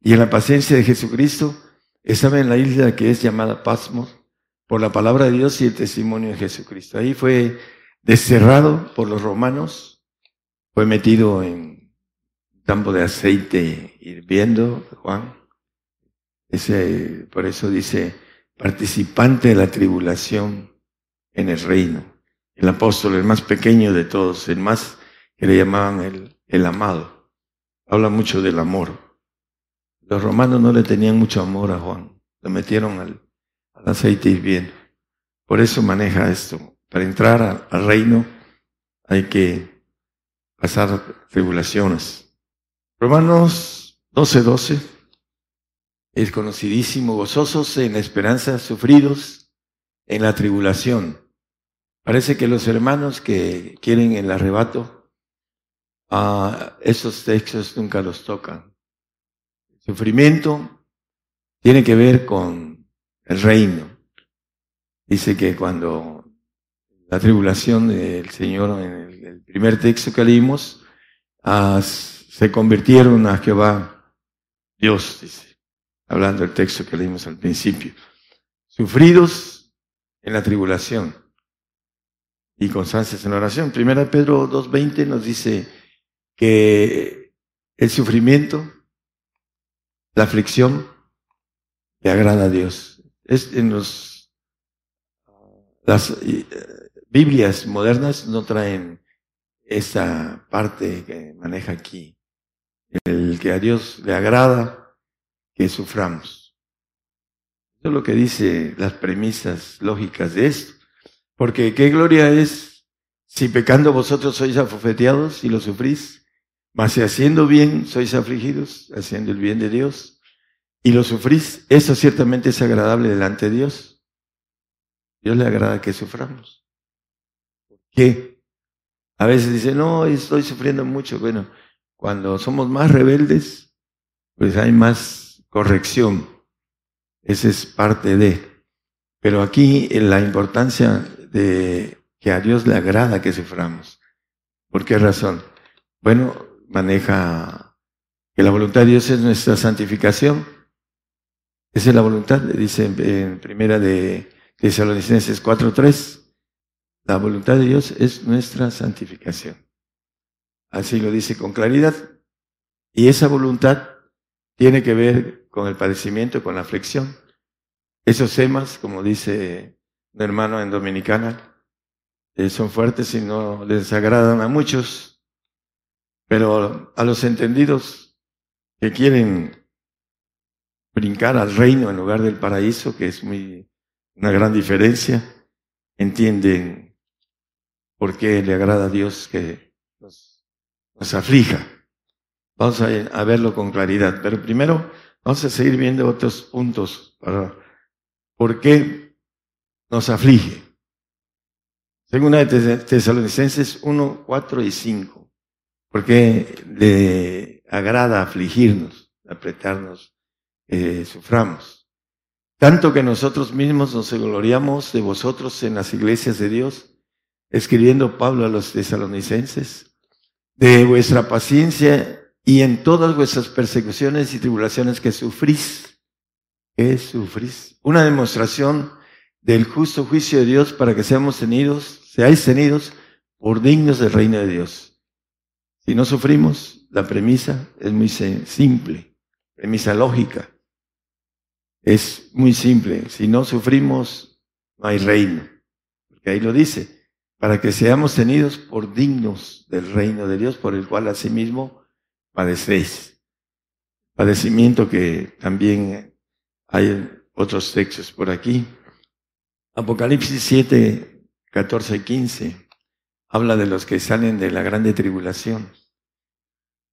Y en la paciencia de Jesucristo, estaba en la isla que es llamada Pasmos, por la palabra de Dios y el testimonio de Jesucristo. Ahí fue desterrado por los romanos, fue metido en campo de aceite hirviendo, Juan. Ese, por eso dice, participante de la tribulación en el reino. El apóstol, el más pequeño de todos, el más que le llamaban el, el amado. Habla mucho del amor. Los romanos no le tenían mucho amor a Juan. Lo metieron al, al aceite hirviendo. Por eso maneja esto. Para entrar al reino hay que pasar tribulaciones. Romanos 12:12 12, es conocidísimo, gozosos en la esperanza, sufridos en la tribulación. Parece que los hermanos que quieren el arrebato, a esos textos nunca los tocan. Sufrimiento tiene que ver con el reino. Dice que cuando la tribulación del Señor, en el, primer texto que leímos, ah, se convirtieron a Jehová Dios, dice, hablando del texto que leímos al principio. Sufridos en la tribulación y constancias en la oración. Primera Pedro 2.20 nos dice que el sufrimiento, la aflicción, le agrada a Dios. Es en los, las eh, Biblias modernas no traen esa parte que maneja aquí. El que a Dios le agrada que suframos. Eso es lo que dice las premisas lógicas de esto. Porque qué gloria es si pecando vosotros sois afofeteados y lo sufrís, mas si haciendo bien sois afligidos, haciendo el bien de Dios y lo sufrís, eso ciertamente es agradable delante de Dios. Dios le agrada que suframos. ¿Por qué? A veces dice, no, estoy sufriendo mucho. Bueno, cuando somos más rebeldes, pues hay más corrección. Esa es parte de. Pero aquí la importancia de que a Dios le agrada que suframos. ¿Por qué razón? Bueno, maneja que la voluntad de Dios es nuestra santificación esa es la voluntad, dice en primera de Tesalonicenses 4.3. La voluntad de Dios es nuestra santificación. Así lo dice con claridad. Y esa voluntad tiene que ver con el padecimiento, con la aflicción. Esos temas, como dice un hermano en Dominicana, eh, son fuertes y no les agradan a muchos, pero a los entendidos que quieren brincar al reino en lugar del paraíso, que es muy una gran diferencia, entienden por qué le agrada a Dios que nos aflija. Vamos a, verlo con claridad, pero primero vamos a seguir viendo otros puntos para por qué nos aflige. Según de Tesalonicenses 1, 4 y 5. ¿Por qué le agrada afligirnos, apretarnos, eh, suframos? Tanto que nosotros mismos nos gloriamos de vosotros en las iglesias de Dios, escribiendo Pablo a los tesalonicenses, de vuestra paciencia y en todas vuestras persecuciones y tribulaciones que sufrís. ¿Qué sufrís? Una demostración del justo juicio de Dios para que seamos tenidos seáis tenidos por dignos del reino de Dios. Si no sufrimos, la premisa es muy simple, premisa lógica. Es muy simple. Si no sufrimos, no hay reino. Porque ahí lo dice, para que seamos tenidos por dignos del reino de Dios, por el cual asimismo padecéis. Padecimiento que también hay otros textos por aquí. Apocalipsis 7, 14 y 15, habla de los que salen de la grande tribulación.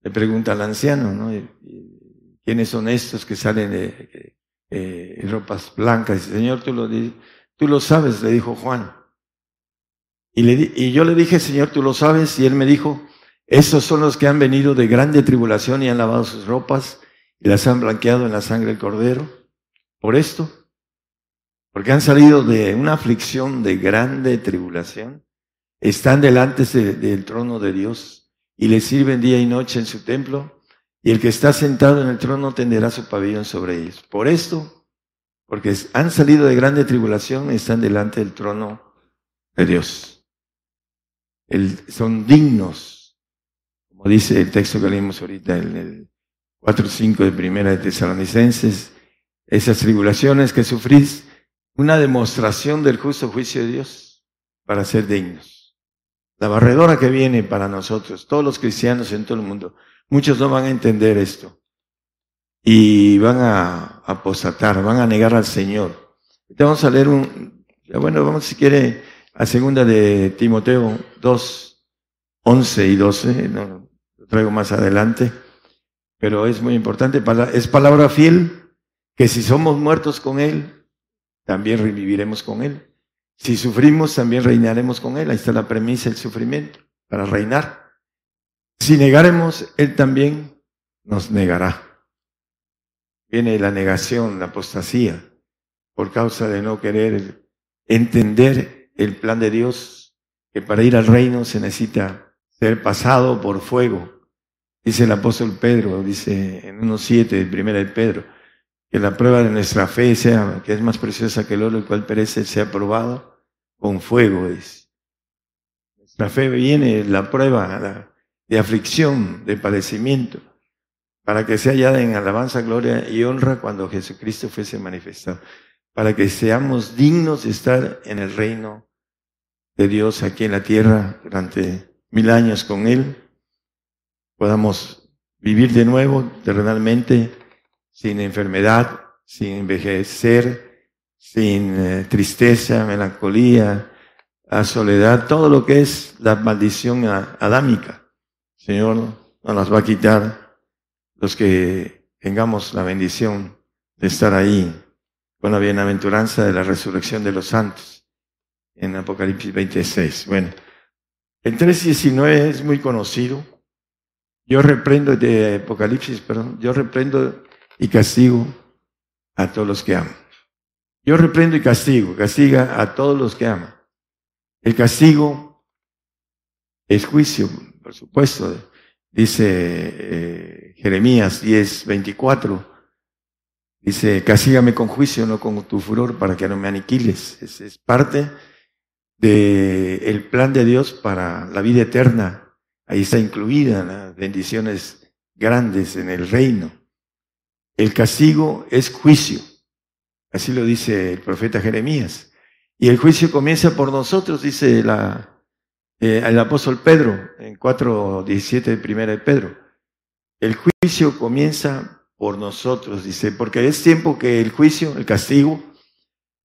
Le pregunta al anciano, ¿no? ¿Quiénes son estos que salen de eh, ropas blancas? Señor, tú lo, tú lo sabes, le dijo Juan. Y, yo le dije, Señor, tú lo sabes, y él me dijo, estos son los que han venido de grande tribulación y han lavado sus ropas y las han blanqueado en la sangre del cordero. Por esto, porque han salido de una aflicción de grande tribulación, están delante del trono de Dios y le sirven día y noche en su templo, y el que está sentado en el trono tenderá su pabellón sobre ellos. Por esto, porque han salido de grande tribulación, están delante del trono de Dios. Son dignos, como dice el texto que leímos ahorita en el 4.5 de Primera de Tesalonicenses, esas tribulaciones que sufrís, una demostración del justo juicio de Dios para ser dignos. La barredora que viene para nosotros, todos los cristianos en todo el mundo, muchos no van a entender esto y van a apostatar, van a negar al Señor. vamos a leer un, bueno, vamos si quiere a segunda de Timoteo 2, 11 y 12, no, lo traigo más adelante, pero es muy importante, es palabra fiel que si somos muertos con Él, también reviviremos con Él. Si sufrimos, también reinaremos con Él. Ahí está la premisa, el sufrimiento, para reinar. Si negaremos, Él también nos negará. Viene la negación, la apostasía, por causa de no querer entender el plan de Dios, que para ir al reino se necesita ser pasado por fuego. Dice el apóstol Pedro, dice en unos siete de primera de Pedro, que la prueba de nuestra fe sea, que es más preciosa que el oro, el cual perece, sea probado con fuego. Es. Nuestra fe viene, la prueba de aflicción, de padecimiento, para que sea hallada en alabanza, gloria y honra cuando Jesucristo fuese manifestado, para que seamos dignos de estar en el reino de Dios aquí en la tierra durante mil años con Él, podamos vivir de nuevo terrenalmente sin enfermedad, sin envejecer, sin eh, tristeza, melancolía, a soledad, todo lo que es la maldición adámica. Señor nos va a quitar los que tengamos la bendición de estar ahí con la bienaventuranza de la resurrección de los santos en Apocalipsis 26. Bueno, el 3.19 es muy conocido. Yo reprendo de Apocalipsis, perdón, yo reprendo y castigo a todos los que aman. Yo reprendo y castigo, castiga a todos los que aman. El castigo es juicio, por supuesto, dice eh, Jeremías 10, 24. Dice, castígame con juicio, no con tu furor, para que no me aniquiles. Es, es parte del el plan de Dios para la vida eterna Ahí está incluida las bendiciones grandes en el reino. El castigo es juicio. Así lo dice el profeta Jeremías. Y el juicio comienza por nosotros, dice la, eh, el apóstol Pedro en 4.17 de primera de Pedro. El juicio comienza por nosotros, dice, porque es tiempo que el juicio, el castigo,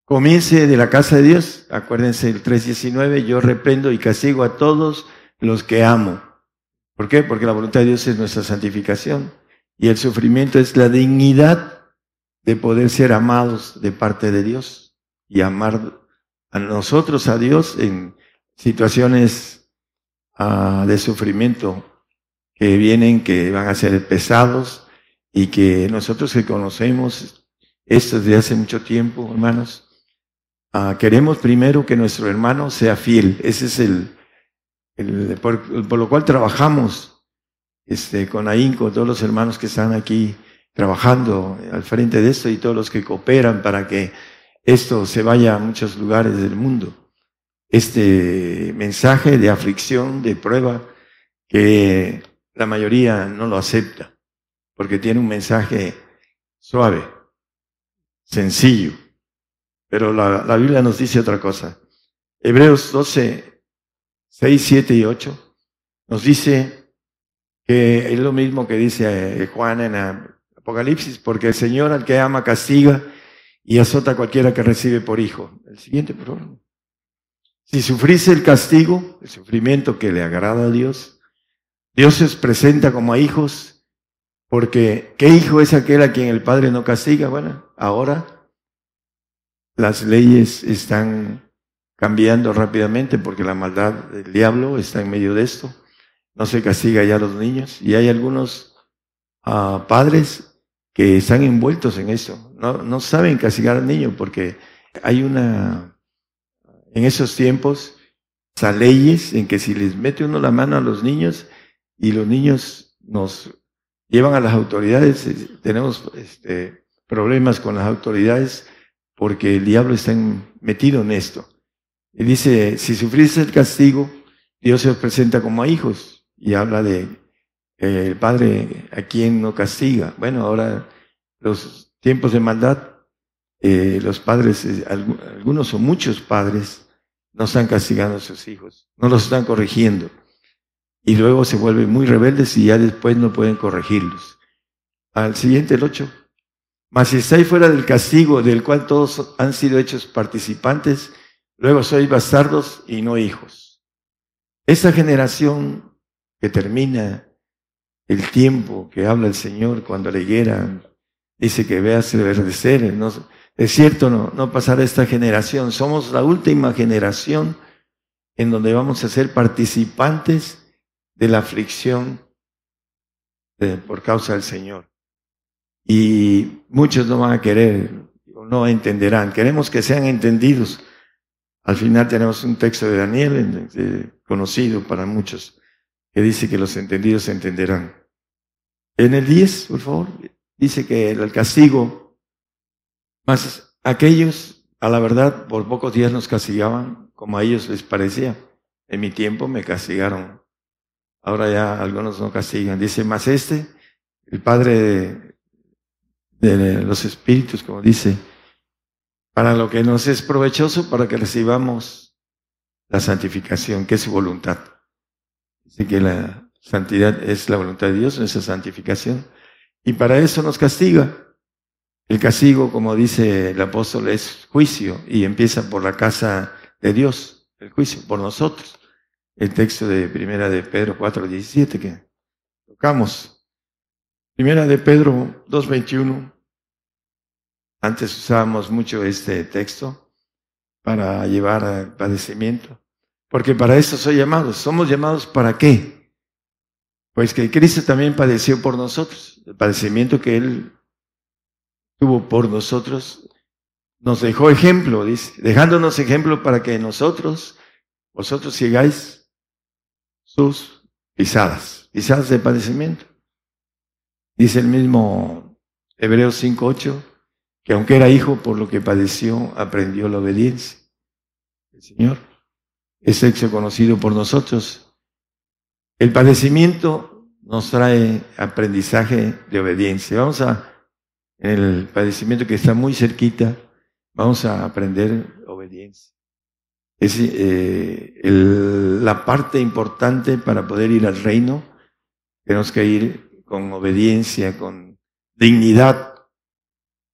comience de la casa de Dios. Acuérdense el 3.19, yo reprendo y castigo a todos los que amo. ¿Por qué? Porque la voluntad de Dios es nuestra santificación y el sufrimiento es la dignidad de poder ser amados de parte de Dios y amar a nosotros, a Dios, en situaciones uh, de sufrimiento que vienen, que van a ser pesados y que nosotros que conocemos esto desde hace mucho tiempo, hermanos, uh, queremos primero que nuestro hermano sea fiel. Ese es el, el por, por, lo cual trabajamos este, con ahínco, todos los hermanos que están aquí trabajando al frente de esto y todos los que cooperan para que esto se vaya a muchos lugares del mundo este mensaje de aflicción, de prueba, que la mayoría no lo acepta, porque tiene un mensaje suave, sencillo. Pero la, Biblia nos dice otra cosa. Hebreos 12, 6, 7 y 8 nos dice que es lo mismo que dice Juan en Apocalipsis, porque el Señor al que ama castiga y azota a cualquiera que recibe por hijo. El siguiente, por. Si sufrís el castigo, el sufrimiento que le agrada a Dios, Dios se presenta como a hijos, porque ¿qué hijo es aquel a quien el Padre no castiga? Bueno, ahora las leyes están cambiando rápidamente porque la maldad del diablo está en medio de esto. No se castiga ya a los niños y hay algunos uh, padres que están envueltos en eso. No, no saben castigar al niño porque hay una en esos tiempos a leyes en que si les mete uno la mano a los niños y los niños nos llevan a las autoridades, eh, tenemos este, problemas con las autoridades porque el diablo está metido en esto. Y dice, si sufrís el castigo, Dios se os presenta como a hijos y habla de eh, el Padre a quien no castiga. Bueno, ahora los tiempos de maldad, eh, los padres, algunos o muchos padres, no están castigando a sus hijos, no los están corrigiendo. Y luego se vuelven muy rebeldes y ya después no pueden corregirlos. Al siguiente, el 8. Mas si estáis fuera del castigo del cual todos han sido hechos participantes, luego sois bastardos y no hijos. Esa generación que termina el tiempo que habla el Señor cuando le higuera dice que veas reverdecer, no, es cierto, no, no pasará esta generación. Somos la última generación en donde vamos a ser participantes de la aflicción por causa del Señor. Y muchos no van a querer, no entenderán. Queremos que sean entendidos. Al final tenemos un texto de Daniel, conocido para muchos, que dice que los entendidos entenderán. En el 10, por favor, dice que el castigo mas aquellos, a la verdad, por pocos días nos castigaban como a ellos les parecía. En mi tiempo me castigaron. Ahora ya algunos no castigan. Dice, más este, el Padre de, los Espíritus, como dice, para lo que nos es provechoso, para que recibamos la santificación, que es su voluntad. Dice que la santidad es la voluntad de Dios, nuestra santificación. Y para eso nos castiga. El castigo, como dice el apóstol, es juicio y empieza por la casa de Dios, el juicio por nosotros. El texto de Primera de Pedro 4, 17 que tocamos. Primera de Pedro 2, 21. Antes usábamos mucho este texto para llevar al padecimiento, porque para eso soy llamados. ¿Somos llamados para qué? Pues que Cristo también padeció por nosotros, el padecimiento que Él tuvo por nosotros, nos dejó ejemplo, dejándonos ejemplo para que nosotros, vosotros sigáis sus pisadas, pisadas de padecimiento. Dice el mismo Hebreos 5.8, que aunque era hijo, por lo que padeció, aprendió la obediencia. El Señor es hecho conocido por nosotros El padecimiento nos trae aprendizaje de obediencia. Vamos a, en el padecimiento que está muy cerquita, vamos a aprender obediencia. Es eh, la parte importante para poder ir al reino. Tenemos que ir con obediencia, con dignidad,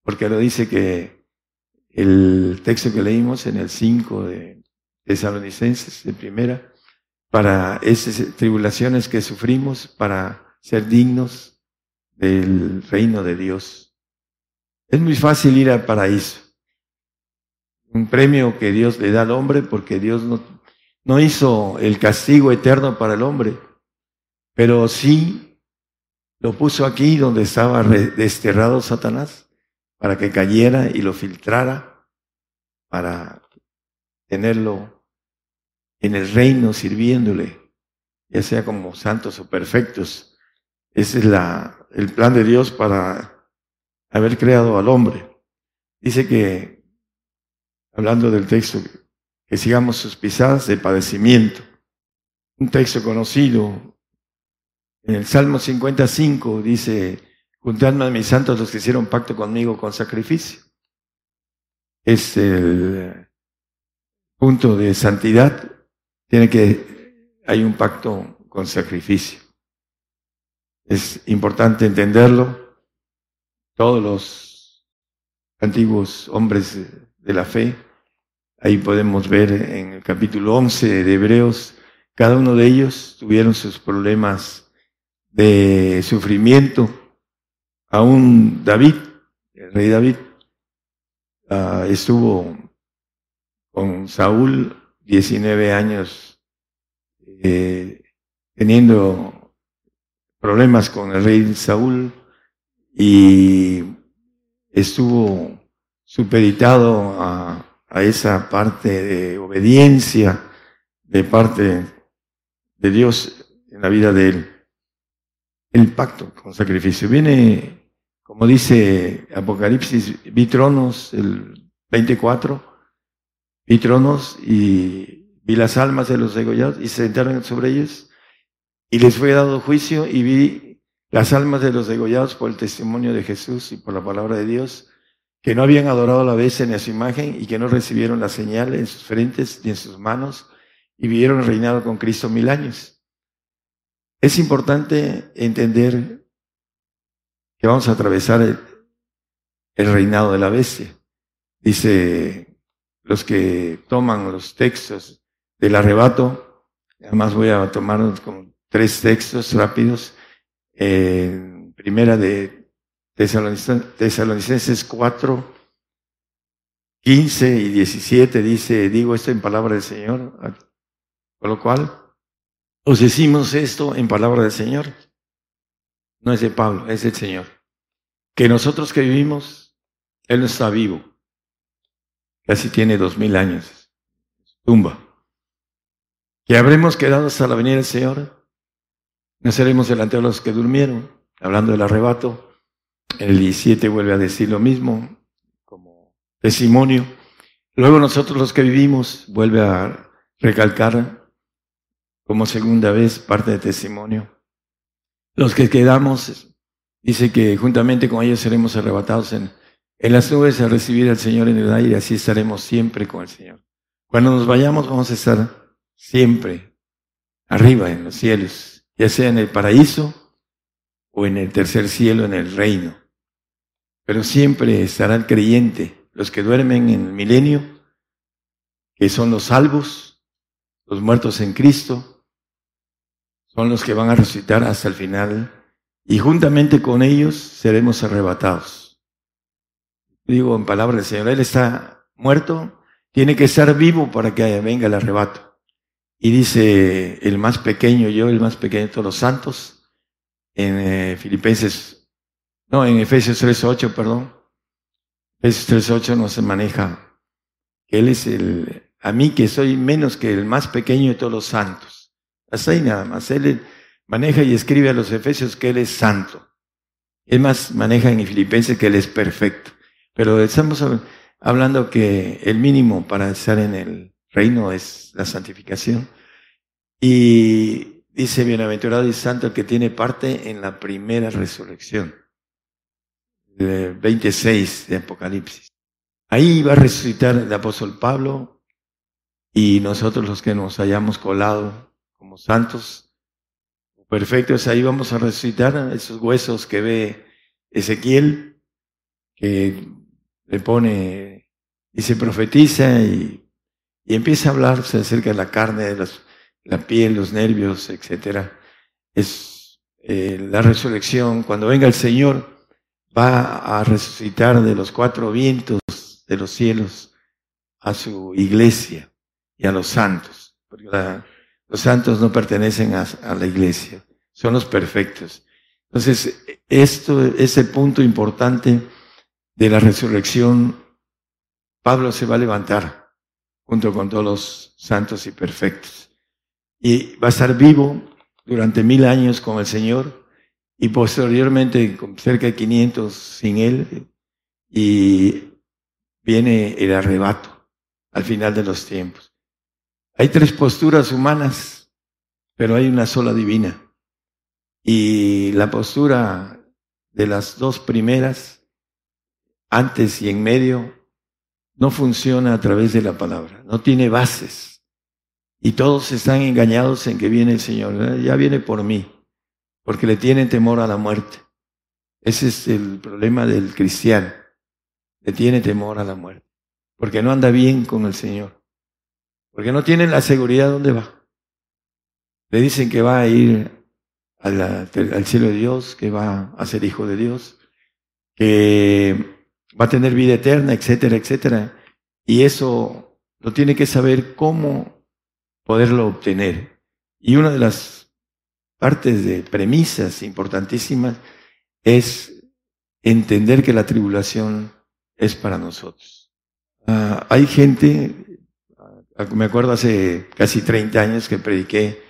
porque lo dice que el texto que leímos en el 5 de Tesalonicenses, de primera, para esas tribulaciones que sufrimos, para ser dignos del reino de Dios. Es muy fácil ir al paraíso. Un premio que Dios le da al hombre porque Dios no, no hizo el castigo eterno para el hombre, pero sí lo puso aquí donde estaba desterrado Satanás para que cayera y lo filtrara para tenerlo en el reino sirviéndole, ya sea como santos o perfectos. Ese es la, el plan de Dios para haber creado al hombre. Dice que, hablando del texto, que sigamos sus pisadas de padecimiento. Un texto conocido en el Salmo 55 dice, Juntadme a mis santos los que hicieron pacto conmigo con sacrificio. Es el punto de santidad. Tiene que, hay un pacto con sacrificio. Es importante entenderlo. Todos los antiguos hombres de la fe, ahí podemos ver en el capítulo 11 de Hebreos, cada uno de ellos tuvieron sus problemas de sufrimiento Aún David, el rey David, ah, estuvo con Saúl 19 años eh, teniendo problemas con el rey Saúl y estuvo supeditado a, a esa parte de obediencia de parte de Dios en la vida de él. El pacto con sacrificio. Viene como dice Apocalipsis, vi tronos, el 24, vi tronos y vi las almas de los degollados y se sentaron sobre ellos y les fue dado juicio y vi las almas de los degollados por el testimonio de Jesús y por la palabra de Dios, que no habían adorado a la vez en su imagen y que no recibieron la señal en sus frentes ni en sus manos y vivieron reinado con Cristo mil años. Es importante entender que vamos a atravesar el, reinado de la bestia. Dice los que toman los textos del arrebato, además voy a tomar como tres textos rápidos. Primera de Tesalonicenses 4, 15 y 17 dice, digo esto en palabra del Señor, con lo cual os decimos esto en palabra del Señor no es de Pablo, es del Señor. Que nosotros que vivimos, Él no está vivo. Casi tiene dos mil años. Tumba. Que habremos quedado hasta la venida del Señor. No seremos delante de los que durmieron. Hablando del arrebato, el 17 vuelve a decir lo mismo, como testimonio. Luego nosotros los que vivimos, vuelve a recalcar como segunda vez parte de testimonio los que quedamos, dice que juntamente con ellos seremos arrebatados en, en las nubes a recibir al Señor en el aire, así estaremos siempre con el Señor. Cuando nos vayamos vamos a estar siempre arriba en los cielos, ya sea en el paraíso o en el tercer cielo, en el reino. Pero siempre estará el creyente, los que duermen en el milenio, que son los salvos, los muertos en Cristo, son los que van a resucitar hasta el final y juntamente con ellos seremos arrebatados. Digo en palabras del Señor, Él está muerto, tiene que estar vivo para que venga el arrebato. Y dice el más pequeño, yo el más pequeño de todos los santos, en eh, Filipenses, no, en Efesios 3.8, perdón. Efesios 3.8 no se maneja. Él es el, a mí que soy menos que el más pequeño de todos los santos. Hasta ahí nada más. Él maneja y escribe a los Efesios que Él es santo. Es más, maneja en Filipenses que Él es perfecto. Pero estamos hablando que el mínimo para estar en el reino es la santificación. Y dice, bienaventurado y santo el que tiene parte en la primera resurrección. El 26 de Apocalipsis. Ahí va a resucitar el apóstol Pablo y nosotros los que nos hayamos colado como santos perfectos, ahí vamos a resucitar esos huesos que ve Ezequiel, que le pone y se profetiza y, empieza a hablar acerca de la carne, de la piel, los nervios, etcétera. Es eh, la resurrección. Cuando venga el Señor, va a resucitar de los cuatro vientos de los cielos a su iglesia y a los santos. Los santos no pertenecen a, la iglesia, son los perfectos. Entonces, esto es el punto importante de la resurrección Pablo se va a levantar junto con todos los santos y perfectos. Y va a estar vivo durante mil años con el Señor y posteriormente con cerca de 500 sin Él. Y viene el arrebato al final de los tiempos. Hay tres posturas humanas, pero hay una sola divina. Y la postura de las dos primeras, antes y en medio, no funciona a través de la palabra, no tiene bases. Y todos están engañados en que viene el Señor, ya viene por mí, porque le tienen temor a la muerte. Ese es el problema del cristiano, le tiene temor a la muerte, porque no anda bien con el Señor, porque no tiene la seguridad dónde va. Le dicen que va a ir al cielo de Dios, que va a ser hijo de Dios, que va a tener vida eterna, etcétera, etcétera. Y eso lo tiene que saber cómo poderlo obtener. Y una de las partes de premisas importantísimas es entender que la tribulación es para nosotros. Ah, hay gente, me acuerdo hace casi 30 años que prediqué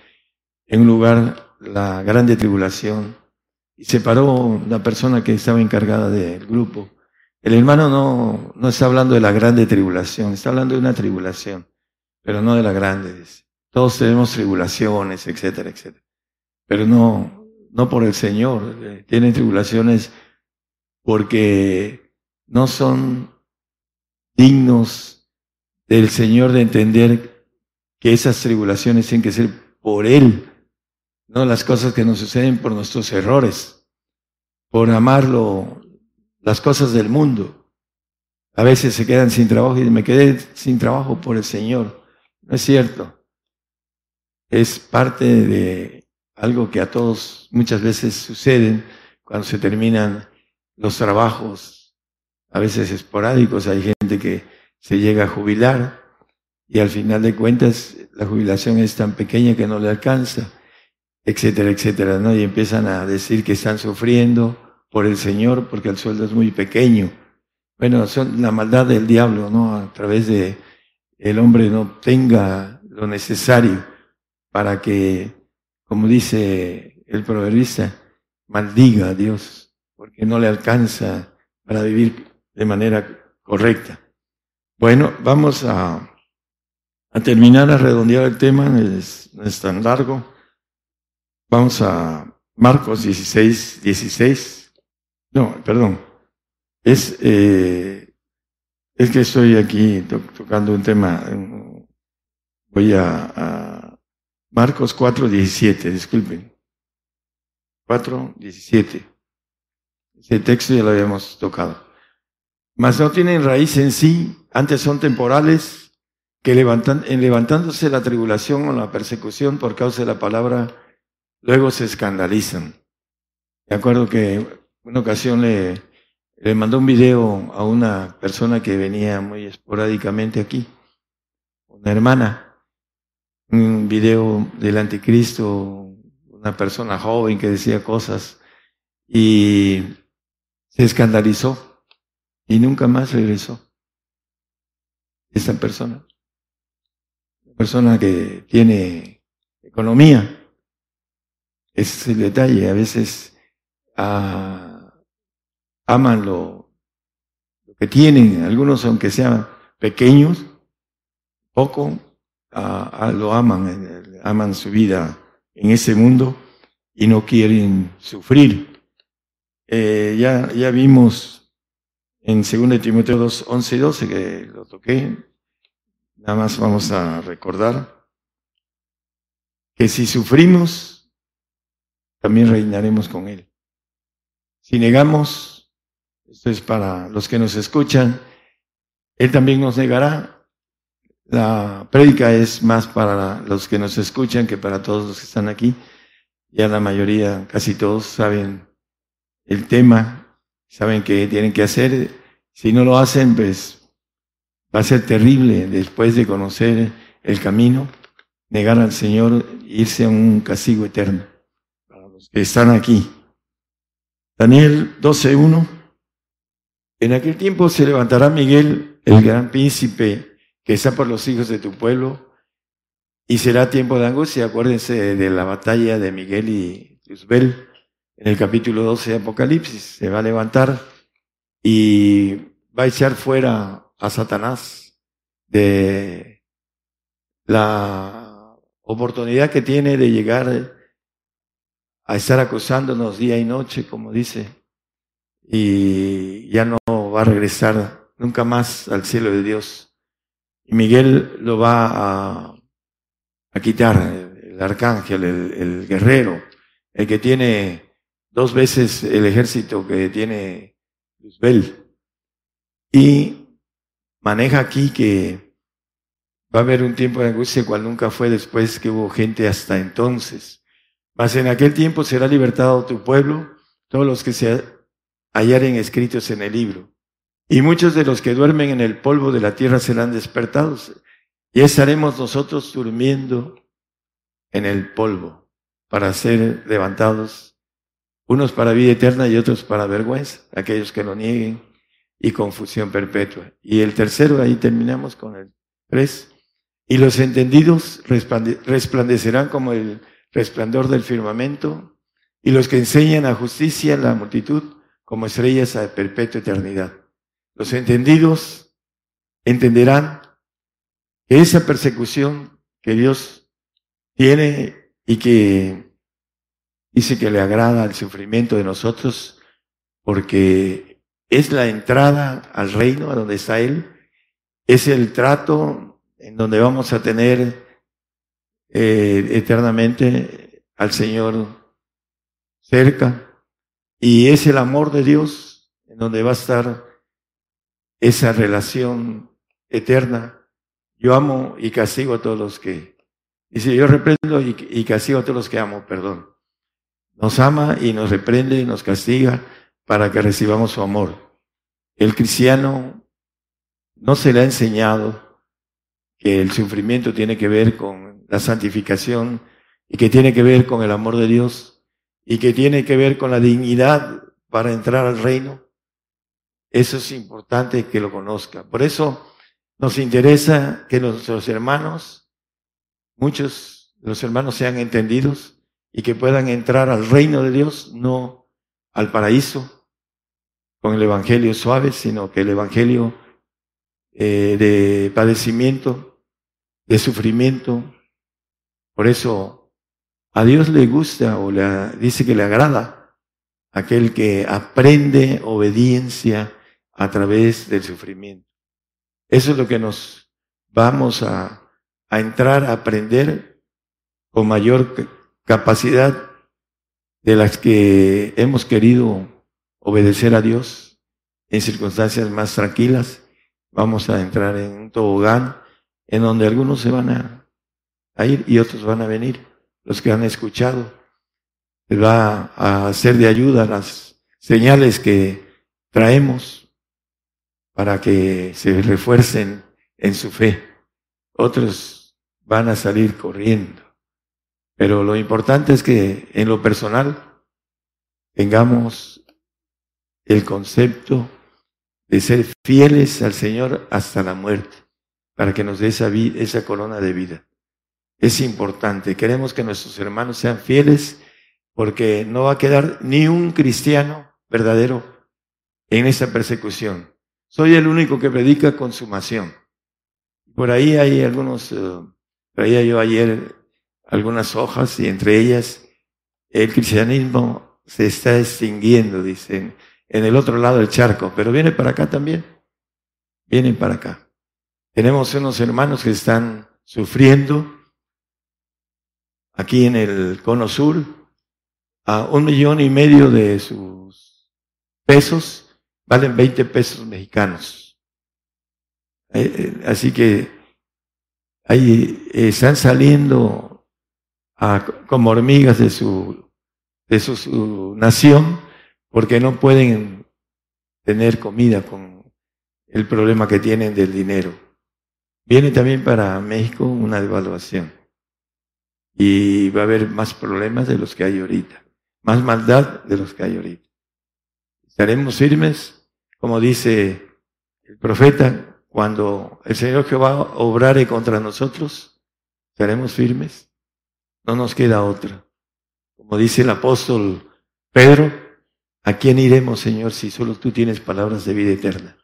en un lugar la grande tribulación y se paró una persona que estaba encargada del grupo el hermano no, no está hablando de la grande tribulación, está hablando de una tribulación, pero no de la grande. Todos tenemos tribulaciones, etcétera, etcétera. Pero no, no por el Señor. Eh, tienen tribulaciones porque no son dignos del Señor de entender que esas tribulaciones tienen que ser por Él, no las cosas que nos suceden por nuestros errores, por amarlo las cosas del mundo. A veces se quedan sin trabajo y me quedé sin trabajo por el Señor. No es cierto. Es parte de algo que a todos muchas veces suceden cuando se terminan los trabajos, a veces esporádicos. Hay gente que se llega a jubilar y al final de cuentas la jubilación es tan pequeña que no le alcanza, etcétera, etcétera, ¿no? Y empiezan a decir que están sufriendo, por el Señor porque el sueldo es muy pequeño. Bueno, son la maldad del diablo, ¿no? A través de el hombre no tenga lo necesario para que, como dice el proverbista, maldiga a Dios, porque no le alcanza para vivir de manera correcta. Bueno, vamos a, a terminar a redondear el tema, no es tan largo. Vamos a Marcos 16, 16. No, perdón. Es, eh, es que estoy aquí tocando un tema. Voy a, a Marcos 4, 17, disculpen. 4, 17. Ese texto ya lo habíamos tocado. Mas no tienen raíz en sí, antes son temporales, que levantan, en levantándose la tribulación o la persecución por causa de la palabra, luego se escandalizan. De acuerdo que una ocasión le, le mandó un video a una persona que venía muy esporádicamente aquí, una hermana, un video del anticristo, una persona joven que decía cosas y se escandalizó y nunca más regresó. Esta persona, persona que tiene economía, ese es el detalle, a veces a aman lo, que tienen, algunos aunque sean pequeños, poco, lo aman, eh, aman su vida en ese mundo y no quieren sufrir. Eh, ya, ya vimos en 2 Timoteo 2, 11 y 12 que lo toqué. Nada más vamos a recordar que si sufrimos, también reinaremos con Él. Si negamos, esto es para los que nos escuchan, Él también nos negará. La prédica es más para los que nos escuchan que para todos los que están aquí. Ya la mayoría, casi todos saben el tema, saben qué tienen que hacer. Si no lo hacen, pues va a ser terrible después de conocer el camino, negar al Señor, irse a un castigo eterno para los que están aquí. Daniel 12.1. En aquel tiempo se levantará Miguel, el gran príncipe que está por los hijos de tu pueblo, y será tiempo de angustia. Acuérdense de la batalla de Miguel y Luzbel en el capítulo 12 de Apocalipsis. Se va a levantar y va a echar fuera a Satanás de la oportunidad que tiene de llegar a estar acusándonos día y noche, como dice, y ya no va a regresar nunca más al cielo de Dios. Miguel lo va a, quitar, el, arcángel, el, el, guerrero, el que tiene dos veces el ejército que tiene Luzbel. Y maneja aquí que va a haber un tiempo de angustia cual nunca fue después que hubo gente hasta entonces mas en aquel tiempo será libertado tu pueblo, todos los que se hallaren escritos en el libro. Y muchos de los que duermen en el polvo de la tierra serán despertados. Y estaremos nosotros durmiendo en el polvo para ser levantados, unos para vida eterna y otros para vergüenza, aquellos que lo nieguen y confusión perpetua. Y el tercero, ahí terminamos con el tres. Y los entendidos resplandecerán como el resplandor del firmamento, y los que enseñan a justicia la multitud como estrellas a perpetua eternidad. Los entendidos entenderán que esa persecución que Dios tiene y que dice que le agrada al sufrimiento de nosotros, porque es la entrada al reino a donde está Él, es el trato en donde vamos a tener eh, eternamente al Señor cerca. Y es el amor de Dios en donde va a estar esa relación eterna. Yo amo y castigo a todos los que, dice, yo reprendo y, y castigo a todos los que amo, perdón. Nos ama y nos reprende y nos castiga para que recibamos su amor. El cristiano no se le ha enseñado que el sufrimiento tiene que ver con la santificación y que tiene que ver con el amor de Dios y que tiene que ver con la dignidad para entrar al reino. Eso es importante que lo conozca. Por eso nos interesa que nuestros hermanos, muchos de los hermanos sean entendidos y que puedan entrar al reino de Dios, no al paraíso con el Evangelio suave, sino que el Evangelio eh, de padecimiento, de sufrimiento, por eso a Dios le gusta o le dice que le agrada aquel que aprende obediencia a través del sufrimiento. Eso es lo que nos vamos a, a entrar a aprender con mayor capacidad de las que hemos querido obedecer a Dios en circunstancias más tranquilas. Vamos a entrar en un tobogán en donde algunos se van a a ir y otros van a venir. Los que han escuchado, les va a ser de ayuda las señales que traemos para que se refuercen en su fe. Otros van a salir corriendo. Pero lo importante es que en lo personal tengamos el concepto de ser fieles al Señor hasta la muerte, para que nos dé esa, esa corona de vida es importante. Queremos que nuestros hermanos sean fieles porque no va a quedar ni un cristiano verdadero en esta persecución. Soy el único que predica consumación. Por ahí hay algunos, uh, yo ayer algunas hojas y entre ellas el cristianismo se está extinguiendo, dicen, en el otro lado del charco, pero viene para acá también, vienen para acá. Tenemos unos hermanos que están sufriendo aquí en el cono sur, a un millón y medio de sus pesos valen 20 pesos mexicanos. Eh, eh, así que ahí están saliendo como hormigas de su, de su nación porque no pueden tener comida con el problema que tienen del dinero. Viene también para México una devaluación y va a haber más problemas de los que hay ahorita, más maldad de los que hay ahorita. Estaremos firmes, como dice el profeta, cuando el Señor Jehová obrare contra nosotros, estaremos firmes. No nos queda otra. Como dice el apóstol Pedro, ¿a quién iremos, Señor, si solo tú tienes palabras de vida eterna?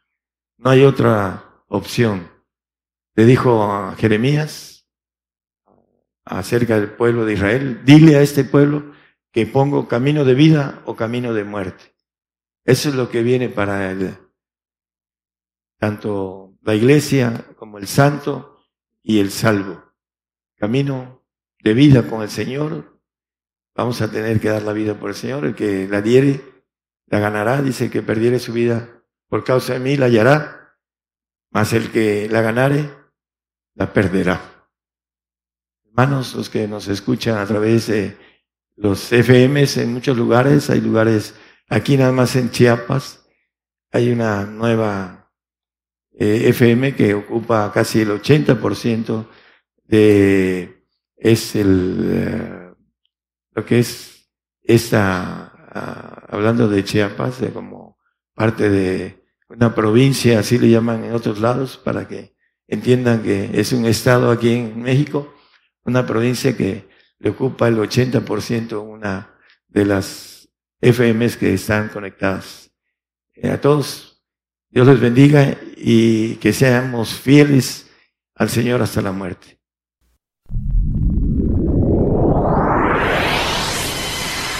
No hay otra opción. Le dijo Jeremías, acerca del pueblo de Israel, dile a este pueblo que pongo camino de vida o camino de muerte. Eso es lo que viene para el, tanto la iglesia como el santo y el salvo. Camino vida con el Señor. Vamos a tener que dar la vida por el Señor. El que la diere, la ganará. Dice que perdiere su vida por causa de mí, la hallará. Mas el que la ganare, la perderá hermanos, los que nos escuchan a través de los FMs en muchos lugares, hay lugares, aquí nada más en Chiapas, hay una nueva eh, FM que ocupa casi el 80% de, es el, eh, lo que es esta, ah, hablando de Chiapas, de como parte de una provincia, así le llaman en otros lados, para que entiendan que es un estado aquí en México una provincia que le ocupa el 80% una de las FMs que están conectadas. Eh, a todos, Dios les bendiga y que seamos fieles al Señor hasta la muerte.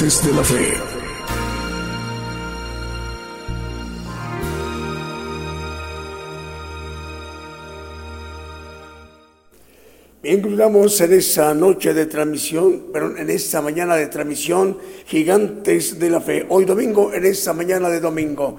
De la Fe. Bien, en esta noche de transmisión, pero en esta mañana de transmisión, Gigantes de la Fe. Hoy domingo, en esta mañana de domingo.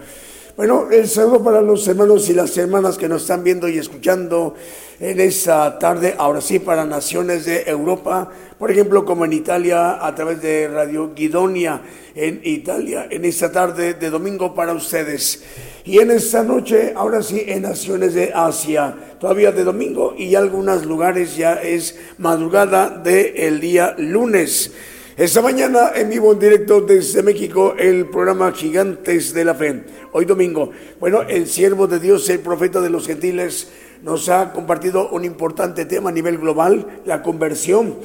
Bueno, el saludo para los hermanos y las hermanas que nos están viendo y escuchando en esta tarde, ahora sí, para naciones de Europa, por ejemplo, como en Italia, a través de Radio Guidonia en Italia, en esta tarde de domingo para ustedes. Y en esta noche, ahora sí, en naciones de Asia, todavía de domingo y algunos lugares ya es madrugada del día lunes. Esta mañana en vivo en directo desde México el programa Gigantes de la Fe. Hoy domingo. Bueno, el siervo de Dios, el profeta de los gentiles, nos ha compartido un importante tema a nivel global, la conversión.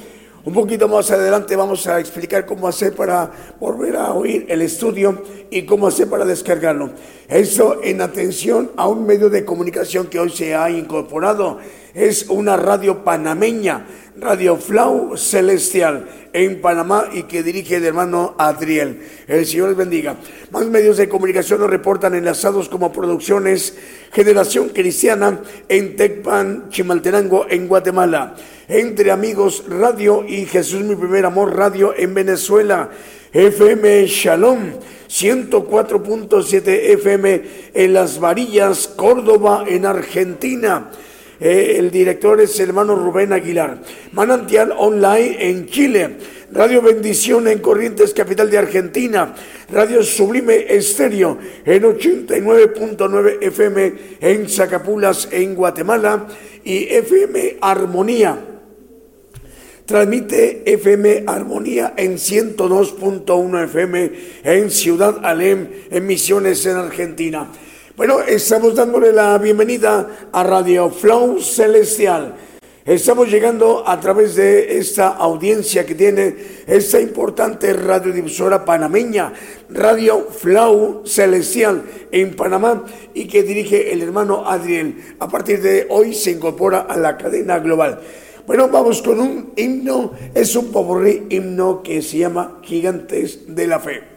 Un poquito más adelante vamos a explicar cómo hacer para volver a oír el estudio y cómo hacer para descargarlo. Eso en atención a un medio de comunicación que hoy se ha incorporado. Es una radio panameña, Radio Flau Celestial en Panamá y que dirige el hermano Adriel. El Señor les bendiga. Más medios de comunicación nos reportan enlazados como Producciones Generación Cristiana en Tecpan, Chimaltenango, en Guatemala. Entre Amigos Radio y Jesús Mi Primer Amor Radio en Venezuela. FM Shalom 104.7 FM en Las Varillas, Córdoba, en Argentina. Eh, el director es el hermano Rubén Aguilar. Manantial Online en Chile. Radio Bendición en Corrientes, capital de Argentina. Radio Sublime Estéreo en 89.9 FM en Zacapulas, en Guatemala. Y FM Armonía Transmite FM Armonía en 102.1 FM en Ciudad Alem, en Misiones en Argentina. Bueno, estamos dándole la bienvenida a Radio Flow Celestial. Estamos llegando a través de esta audiencia que tiene esta importante radiodifusora panameña, Radio Flow Celestial en Panamá y que dirige el hermano Adriel. A partir de hoy se incorpora a la cadena global. Bueno, vamos con un himno, es un pobre himno que se llama Gigantes de la Fe.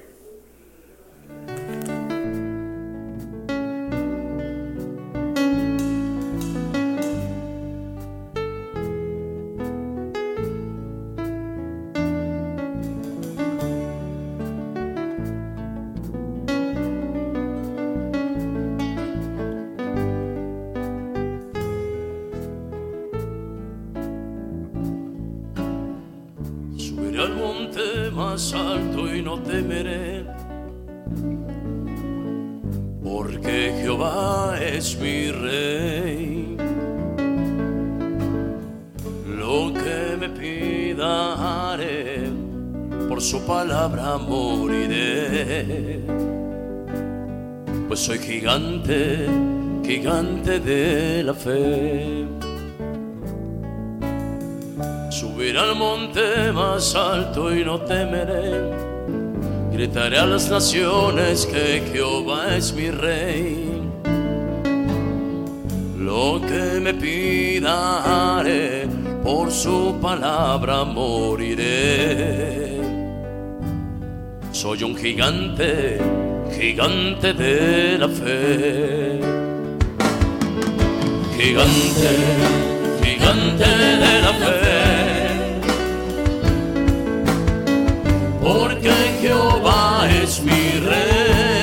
Soy gigante, gigante de la fe. Subiré al monte más alto y no temeré. Gritaré a las naciones que Jehová es mi rey. Lo que me pida haré, por su palabra moriré. Soy un gigante gigante de la fe. Gigante, gigante de la fe. Porque Jehová es mi rey.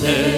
Gigante,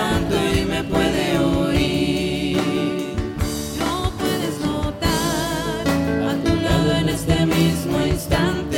Mismo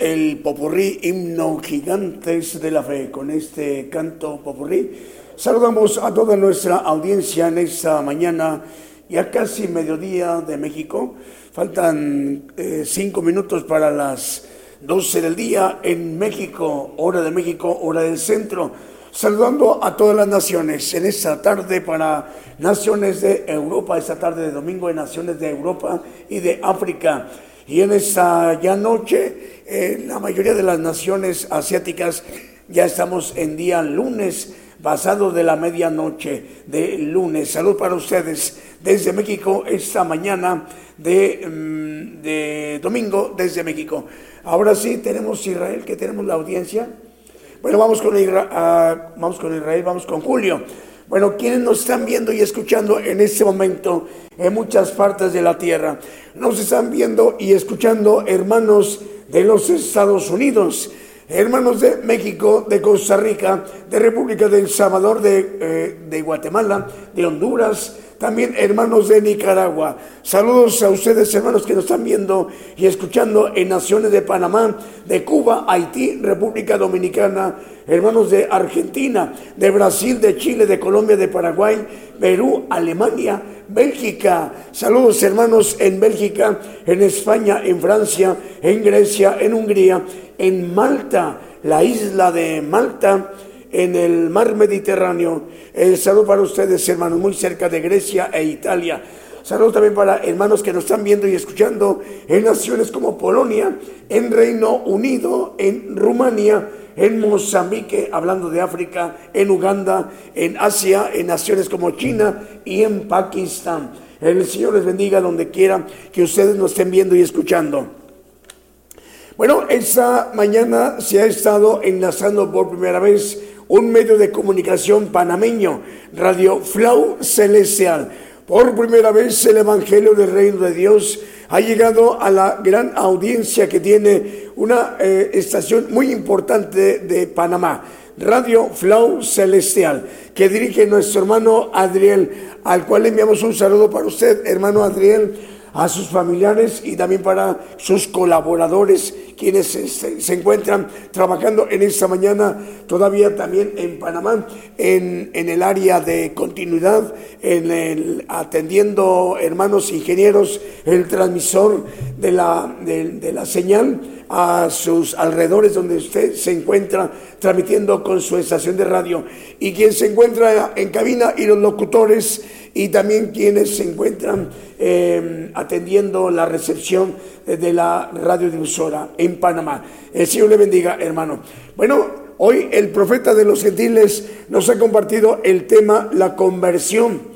el popurrí himno gigantes de la fe con este canto popurrí. Saludamos a toda nuestra audiencia en esta mañana, ya casi mediodía de México. Faltan eh, cinco minutos para las 12 del día en México, hora de México, hora del centro. Saludando a todas las naciones en esta tarde para naciones de Europa, esta tarde de domingo de naciones de Europa y de África. Y en esta ya noche, eh, la mayoría de las naciones asiáticas ya estamos en día lunes, pasado de la medianoche de lunes. Salud para ustedes desde México esta mañana de, mm, de domingo desde México. Ahora sí, tenemos Israel, que tenemos la audiencia. Bueno, vamos con, ah, vamos con Israel, vamos con Julio. Bueno, quienes nos están viendo y escuchando en este momento en muchas partes de la tierra, nos están viendo y escuchando hermanos de los Estados Unidos, hermanos de México, de Costa Rica, de República de El Salvador, de, eh, de Guatemala, de Honduras, también hermanos de Nicaragua. Saludos a ustedes, hermanos que nos están viendo y escuchando en naciones de Panamá, de Cuba, Haití, República Dominicana, hermanos de Argentina, de Brasil, de Chile, de Colombia, de Paraguay, Perú, Alemania, Bélgica. Saludos, hermanos, en Bélgica, en España, en Francia, en Grecia, en Hungría, en Malta, la isla de Malta en el mar Mediterráneo. El saludo para ustedes, hermanos, muy cerca de Grecia e Italia. Saludos también para hermanos que nos están viendo y escuchando en naciones como Polonia, en Reino Unido, en Rumania, en Mozambique, hablando de África, en Uganda, en Asia, en naciones como China y en Pakistán. El Señor les bendiga donde quiera que ustedes nos estén viendo y escuchando. Bueno, esta mañana se ha estado enlazando por primera vez un medio de comunicación panameño, Radio Flow Celestial. Por primera vez el Evangelio del Reino de Dios ha llegado a la gran audiencia que tiene una eh, estación muy importante de Panamá. Radio Flow Celestial, que dirige nuestro hermano Adriel, al cual enviamos un saludo para usted, hermano Adriel a sus familiares y también para sus colaboradores, quienes se, encuentran trabajando en esta mañana, todavía también en Panamá, en, en el área de continuidad, en atendiendo hermanos ingenieros, el transmisor de la, de la señal a sus alrededores donde usted se encuentra transmitiendo con su estación de radio. Y quien se encuentra en cabina y los locutores y también quienes se encuentran eh, atendiendo la recepción eh, de la radiodifusora en Panamá. El Señor le bendiga, hermano. Bueno, hoy el profeta de los gentiles nos ha compartido el tema la conversión.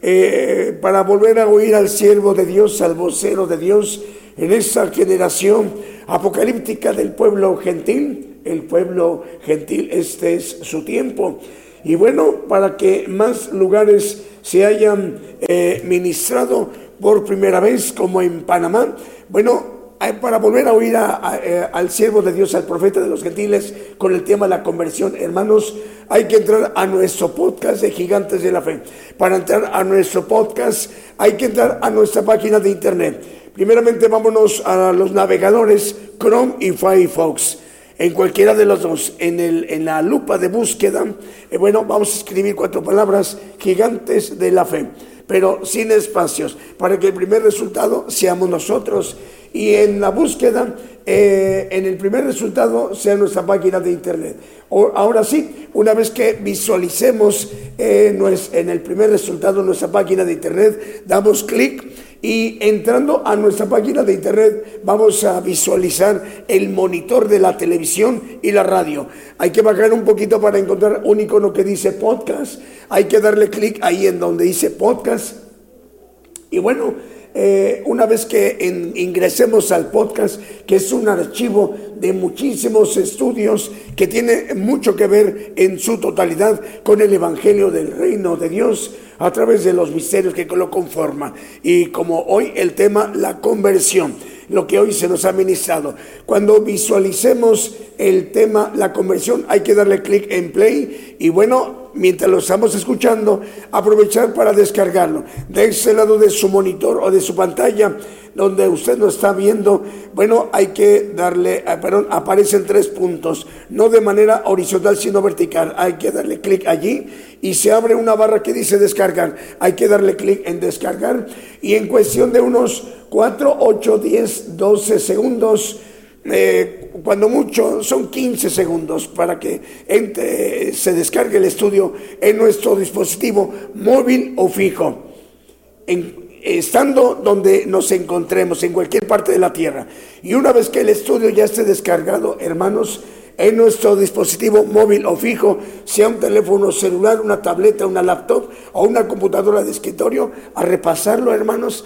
Eh, para volver a oír al siervo de Dios, al vocero de Dios en esta generación apocalíptica del pueblo gentil, el pueblo gentil. Este es su tiempo. Y bueno, para que más lugares se hayan eh, ministrado por primera vez, como en Panamá, bueno, para volver a oír a- a, eh, al siervo de Dios, al profeta de los gentiles, con el tema de la conversión, hermanos, hay que entrar a nuestro podcast de Gigantes de la Fe. Para entrar a nuestro podcast, hay que entrar a nuestra página de internet. Primeramente, vámonos a los navegadores Chrome y Firefox. En cualquiera de los dos, en, el, en la lupa de búsqueda, eh, bueno, vamos a escribir cuatro palabras, gigantes de la fe, pero sin espacios, para que el primer resultado seamos nosotros. Y en la búsqueda, eh, en el primer resultado sea nuestra página de internet. O- ahora sí, una vez que visualicemos eh, nues- en el primer resultado nuestra página de internet, damos clic y entrando a nuestra página de internet vamos a visualizar el monitor de la televisión y la radio. Hay que bajar un poquito para encontrar un icono que dice podcast. Hay que darle clic ahí en donde dice podcast. Y bueno, eh, una vez que ingresemos al podcast, que es un archivo de muchísimos estudios que tiene mucho que ver en su totalidad con el Evangelio del Reino de Dios a través de los misterios que lo conforman. Y como hoy el tema, la conversión, lo que hoy se nos ha ministrado. Cuando visualicemos el tema, la conversión, hay que darle clic en play y bueno, mientras lo estamos escuchando, aprovechar para descargarlo. De ese lado de su monitor o de su pantalla, donde usted lo está viendo, bueno, hay que darle, ah, perdón, aparecen tres puntos, no de manera horizontal, sino vertical. Hay que darle clic allí y se abre una barra que dice descargar. Hay que darle clic en descargar y en cuestión de unos 4, 8, 10, 12 segundos, eh, cuando mucho son 15 segundos para que entre- se descargue el estudio en nuestro dispositivo móvil o fijo, en- estando donde nos encontremos, en cualquier parte de la tierra. Y una vez que el estudio ya esté descargado, hermanos, en nuestro dispositivo móvil o fijo, sea un teléfono celular, una tableta, una laptop o una computadora de escritorio, a repasarlo, hermanos,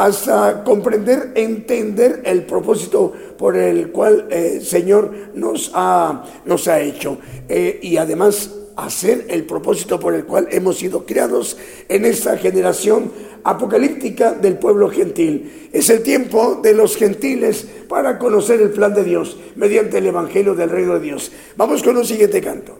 hasta comprender, entender el propósito por el cual eh, el Señor nos ha, nos ha hecho. Eh, y además hacer el propósito por el cual hemos sido criados en esta generación apocalíptica del pueblo gentil. Es el tiempo de los gentiles para conocer el plan de Dios mediante el Evangelio del Reino de Dios. Vamos con un siguiente canto.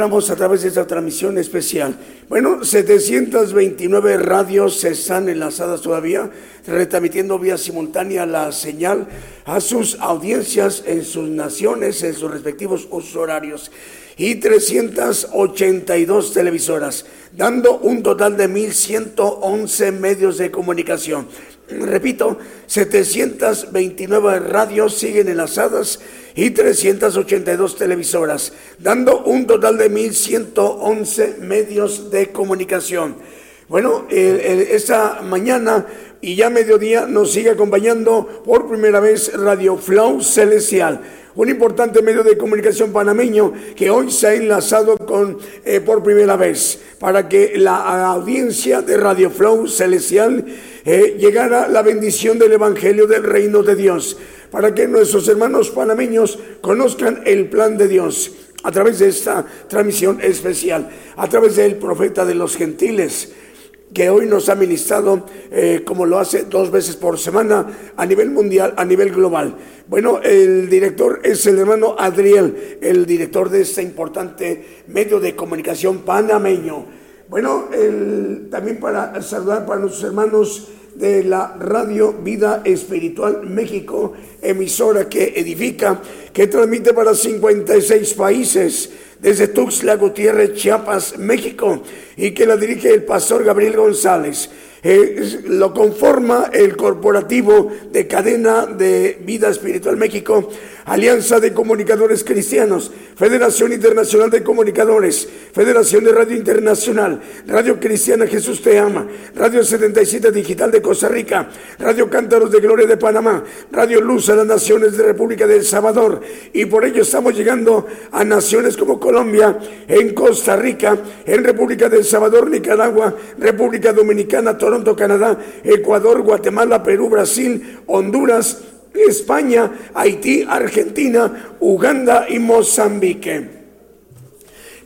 Encontramos a través de esta transmisión especial. Bueno, 729 radios están enlazadas todavía, retransmitiendo vía simultánea la señal a sus audiencias en sus naciones, en sus respectivos usos horarios. Y 382 televisoras, dando un total de 1.111 medios de comunicación. Repito, 729 radios siguen enlazadas y 382 televisoras, dando un total de 1.111 medios de comunicación. Bueno, esta mañana y ya mediodía nos sigue acompañando por primera vez Radio Flow Celestial, un importante medio de comunicación panameño que hoy se ha enlazado con eh, por primera vez para que la audiencia de Radio Flow Celestial eh, llegara la bendición del Evangelio del Reino de Dios, para que nuestros hermanos panameños conozcan el plan de Dios a través de esta transmisión especial, a través del profeta de los gentiles que hoy nos ha ministrado, eh, como lo hace dos veces por semana, a nivel mundial, a nivel global. Bueno, el director es el hermano Adriel, el director de este importante medio de comunicación panameño. Bueno, el- también para saludar para nuestros hermanos de la Radio Vida Espiritual México, emisora que edifica, que transmite para 56 países, desde Tuxtla Gutiérrez, Chiapas, México, y que la dirige el pastor Gabriel González. Eh, lo conforma el corporativo de cadena de Vida Espiritual México, Alianza de Comunicadores Cristianos, Federación Internacional de Comunicadores, Federación de Radio Internacional, Radio Cristiana Jesús Te Ama, Radio 77 Digital de Costa Rica, Radio Cántaros de Gloria de Panamá, Radio Luz a las Naciones de República del Salvador, y por ello estamos llegando a naciones como Colombia, en Costa Rica, en República del Salvador, Nicaragua, República Dominicana, Toronto, Canadá, Ecuador, Guatemala, Perú, Brasil, Honduras, España, Haití, Argentina, Uganda y Mozambique.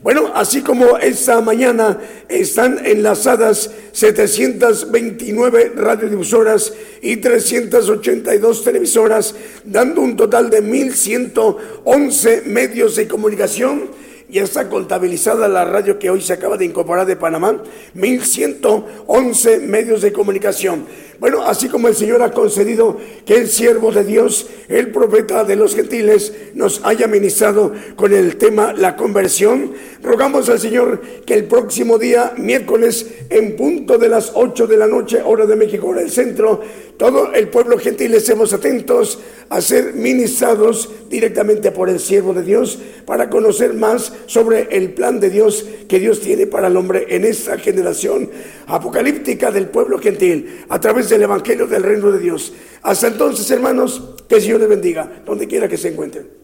Bueno, así como esta mañana están enlazadas 729 radiodifusoras y 382 televisoras, dando un total de 1.111 medios de comunicación. Ya está contabilizada la radio que hoy se acaba de incorporar de Panamá, 1111 medios de comunicación. Bueno, así como el Señor ha concedido que el siervo de Dios, el profeta de los gentiles, nos haya ministrado con el tema la conversión, rogamos al Señor que el próximo día, miércoles, en punto de las 8 de la noche, hora de México, hora del centro, todo el pueblo gentil estemos atentos a ser ministrados directamente por el siervo de Dios para conocer más sobre el plan de Dios que Dios tiene para el hombre en esta generación apocalíptica del pueblo gentil. A través del Evangelio del Reino de Dios. Hasta entonces, hermanos, que el Señor les bendiga, donde quiera que se encuentren.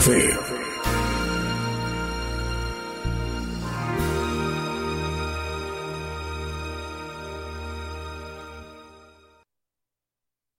Fe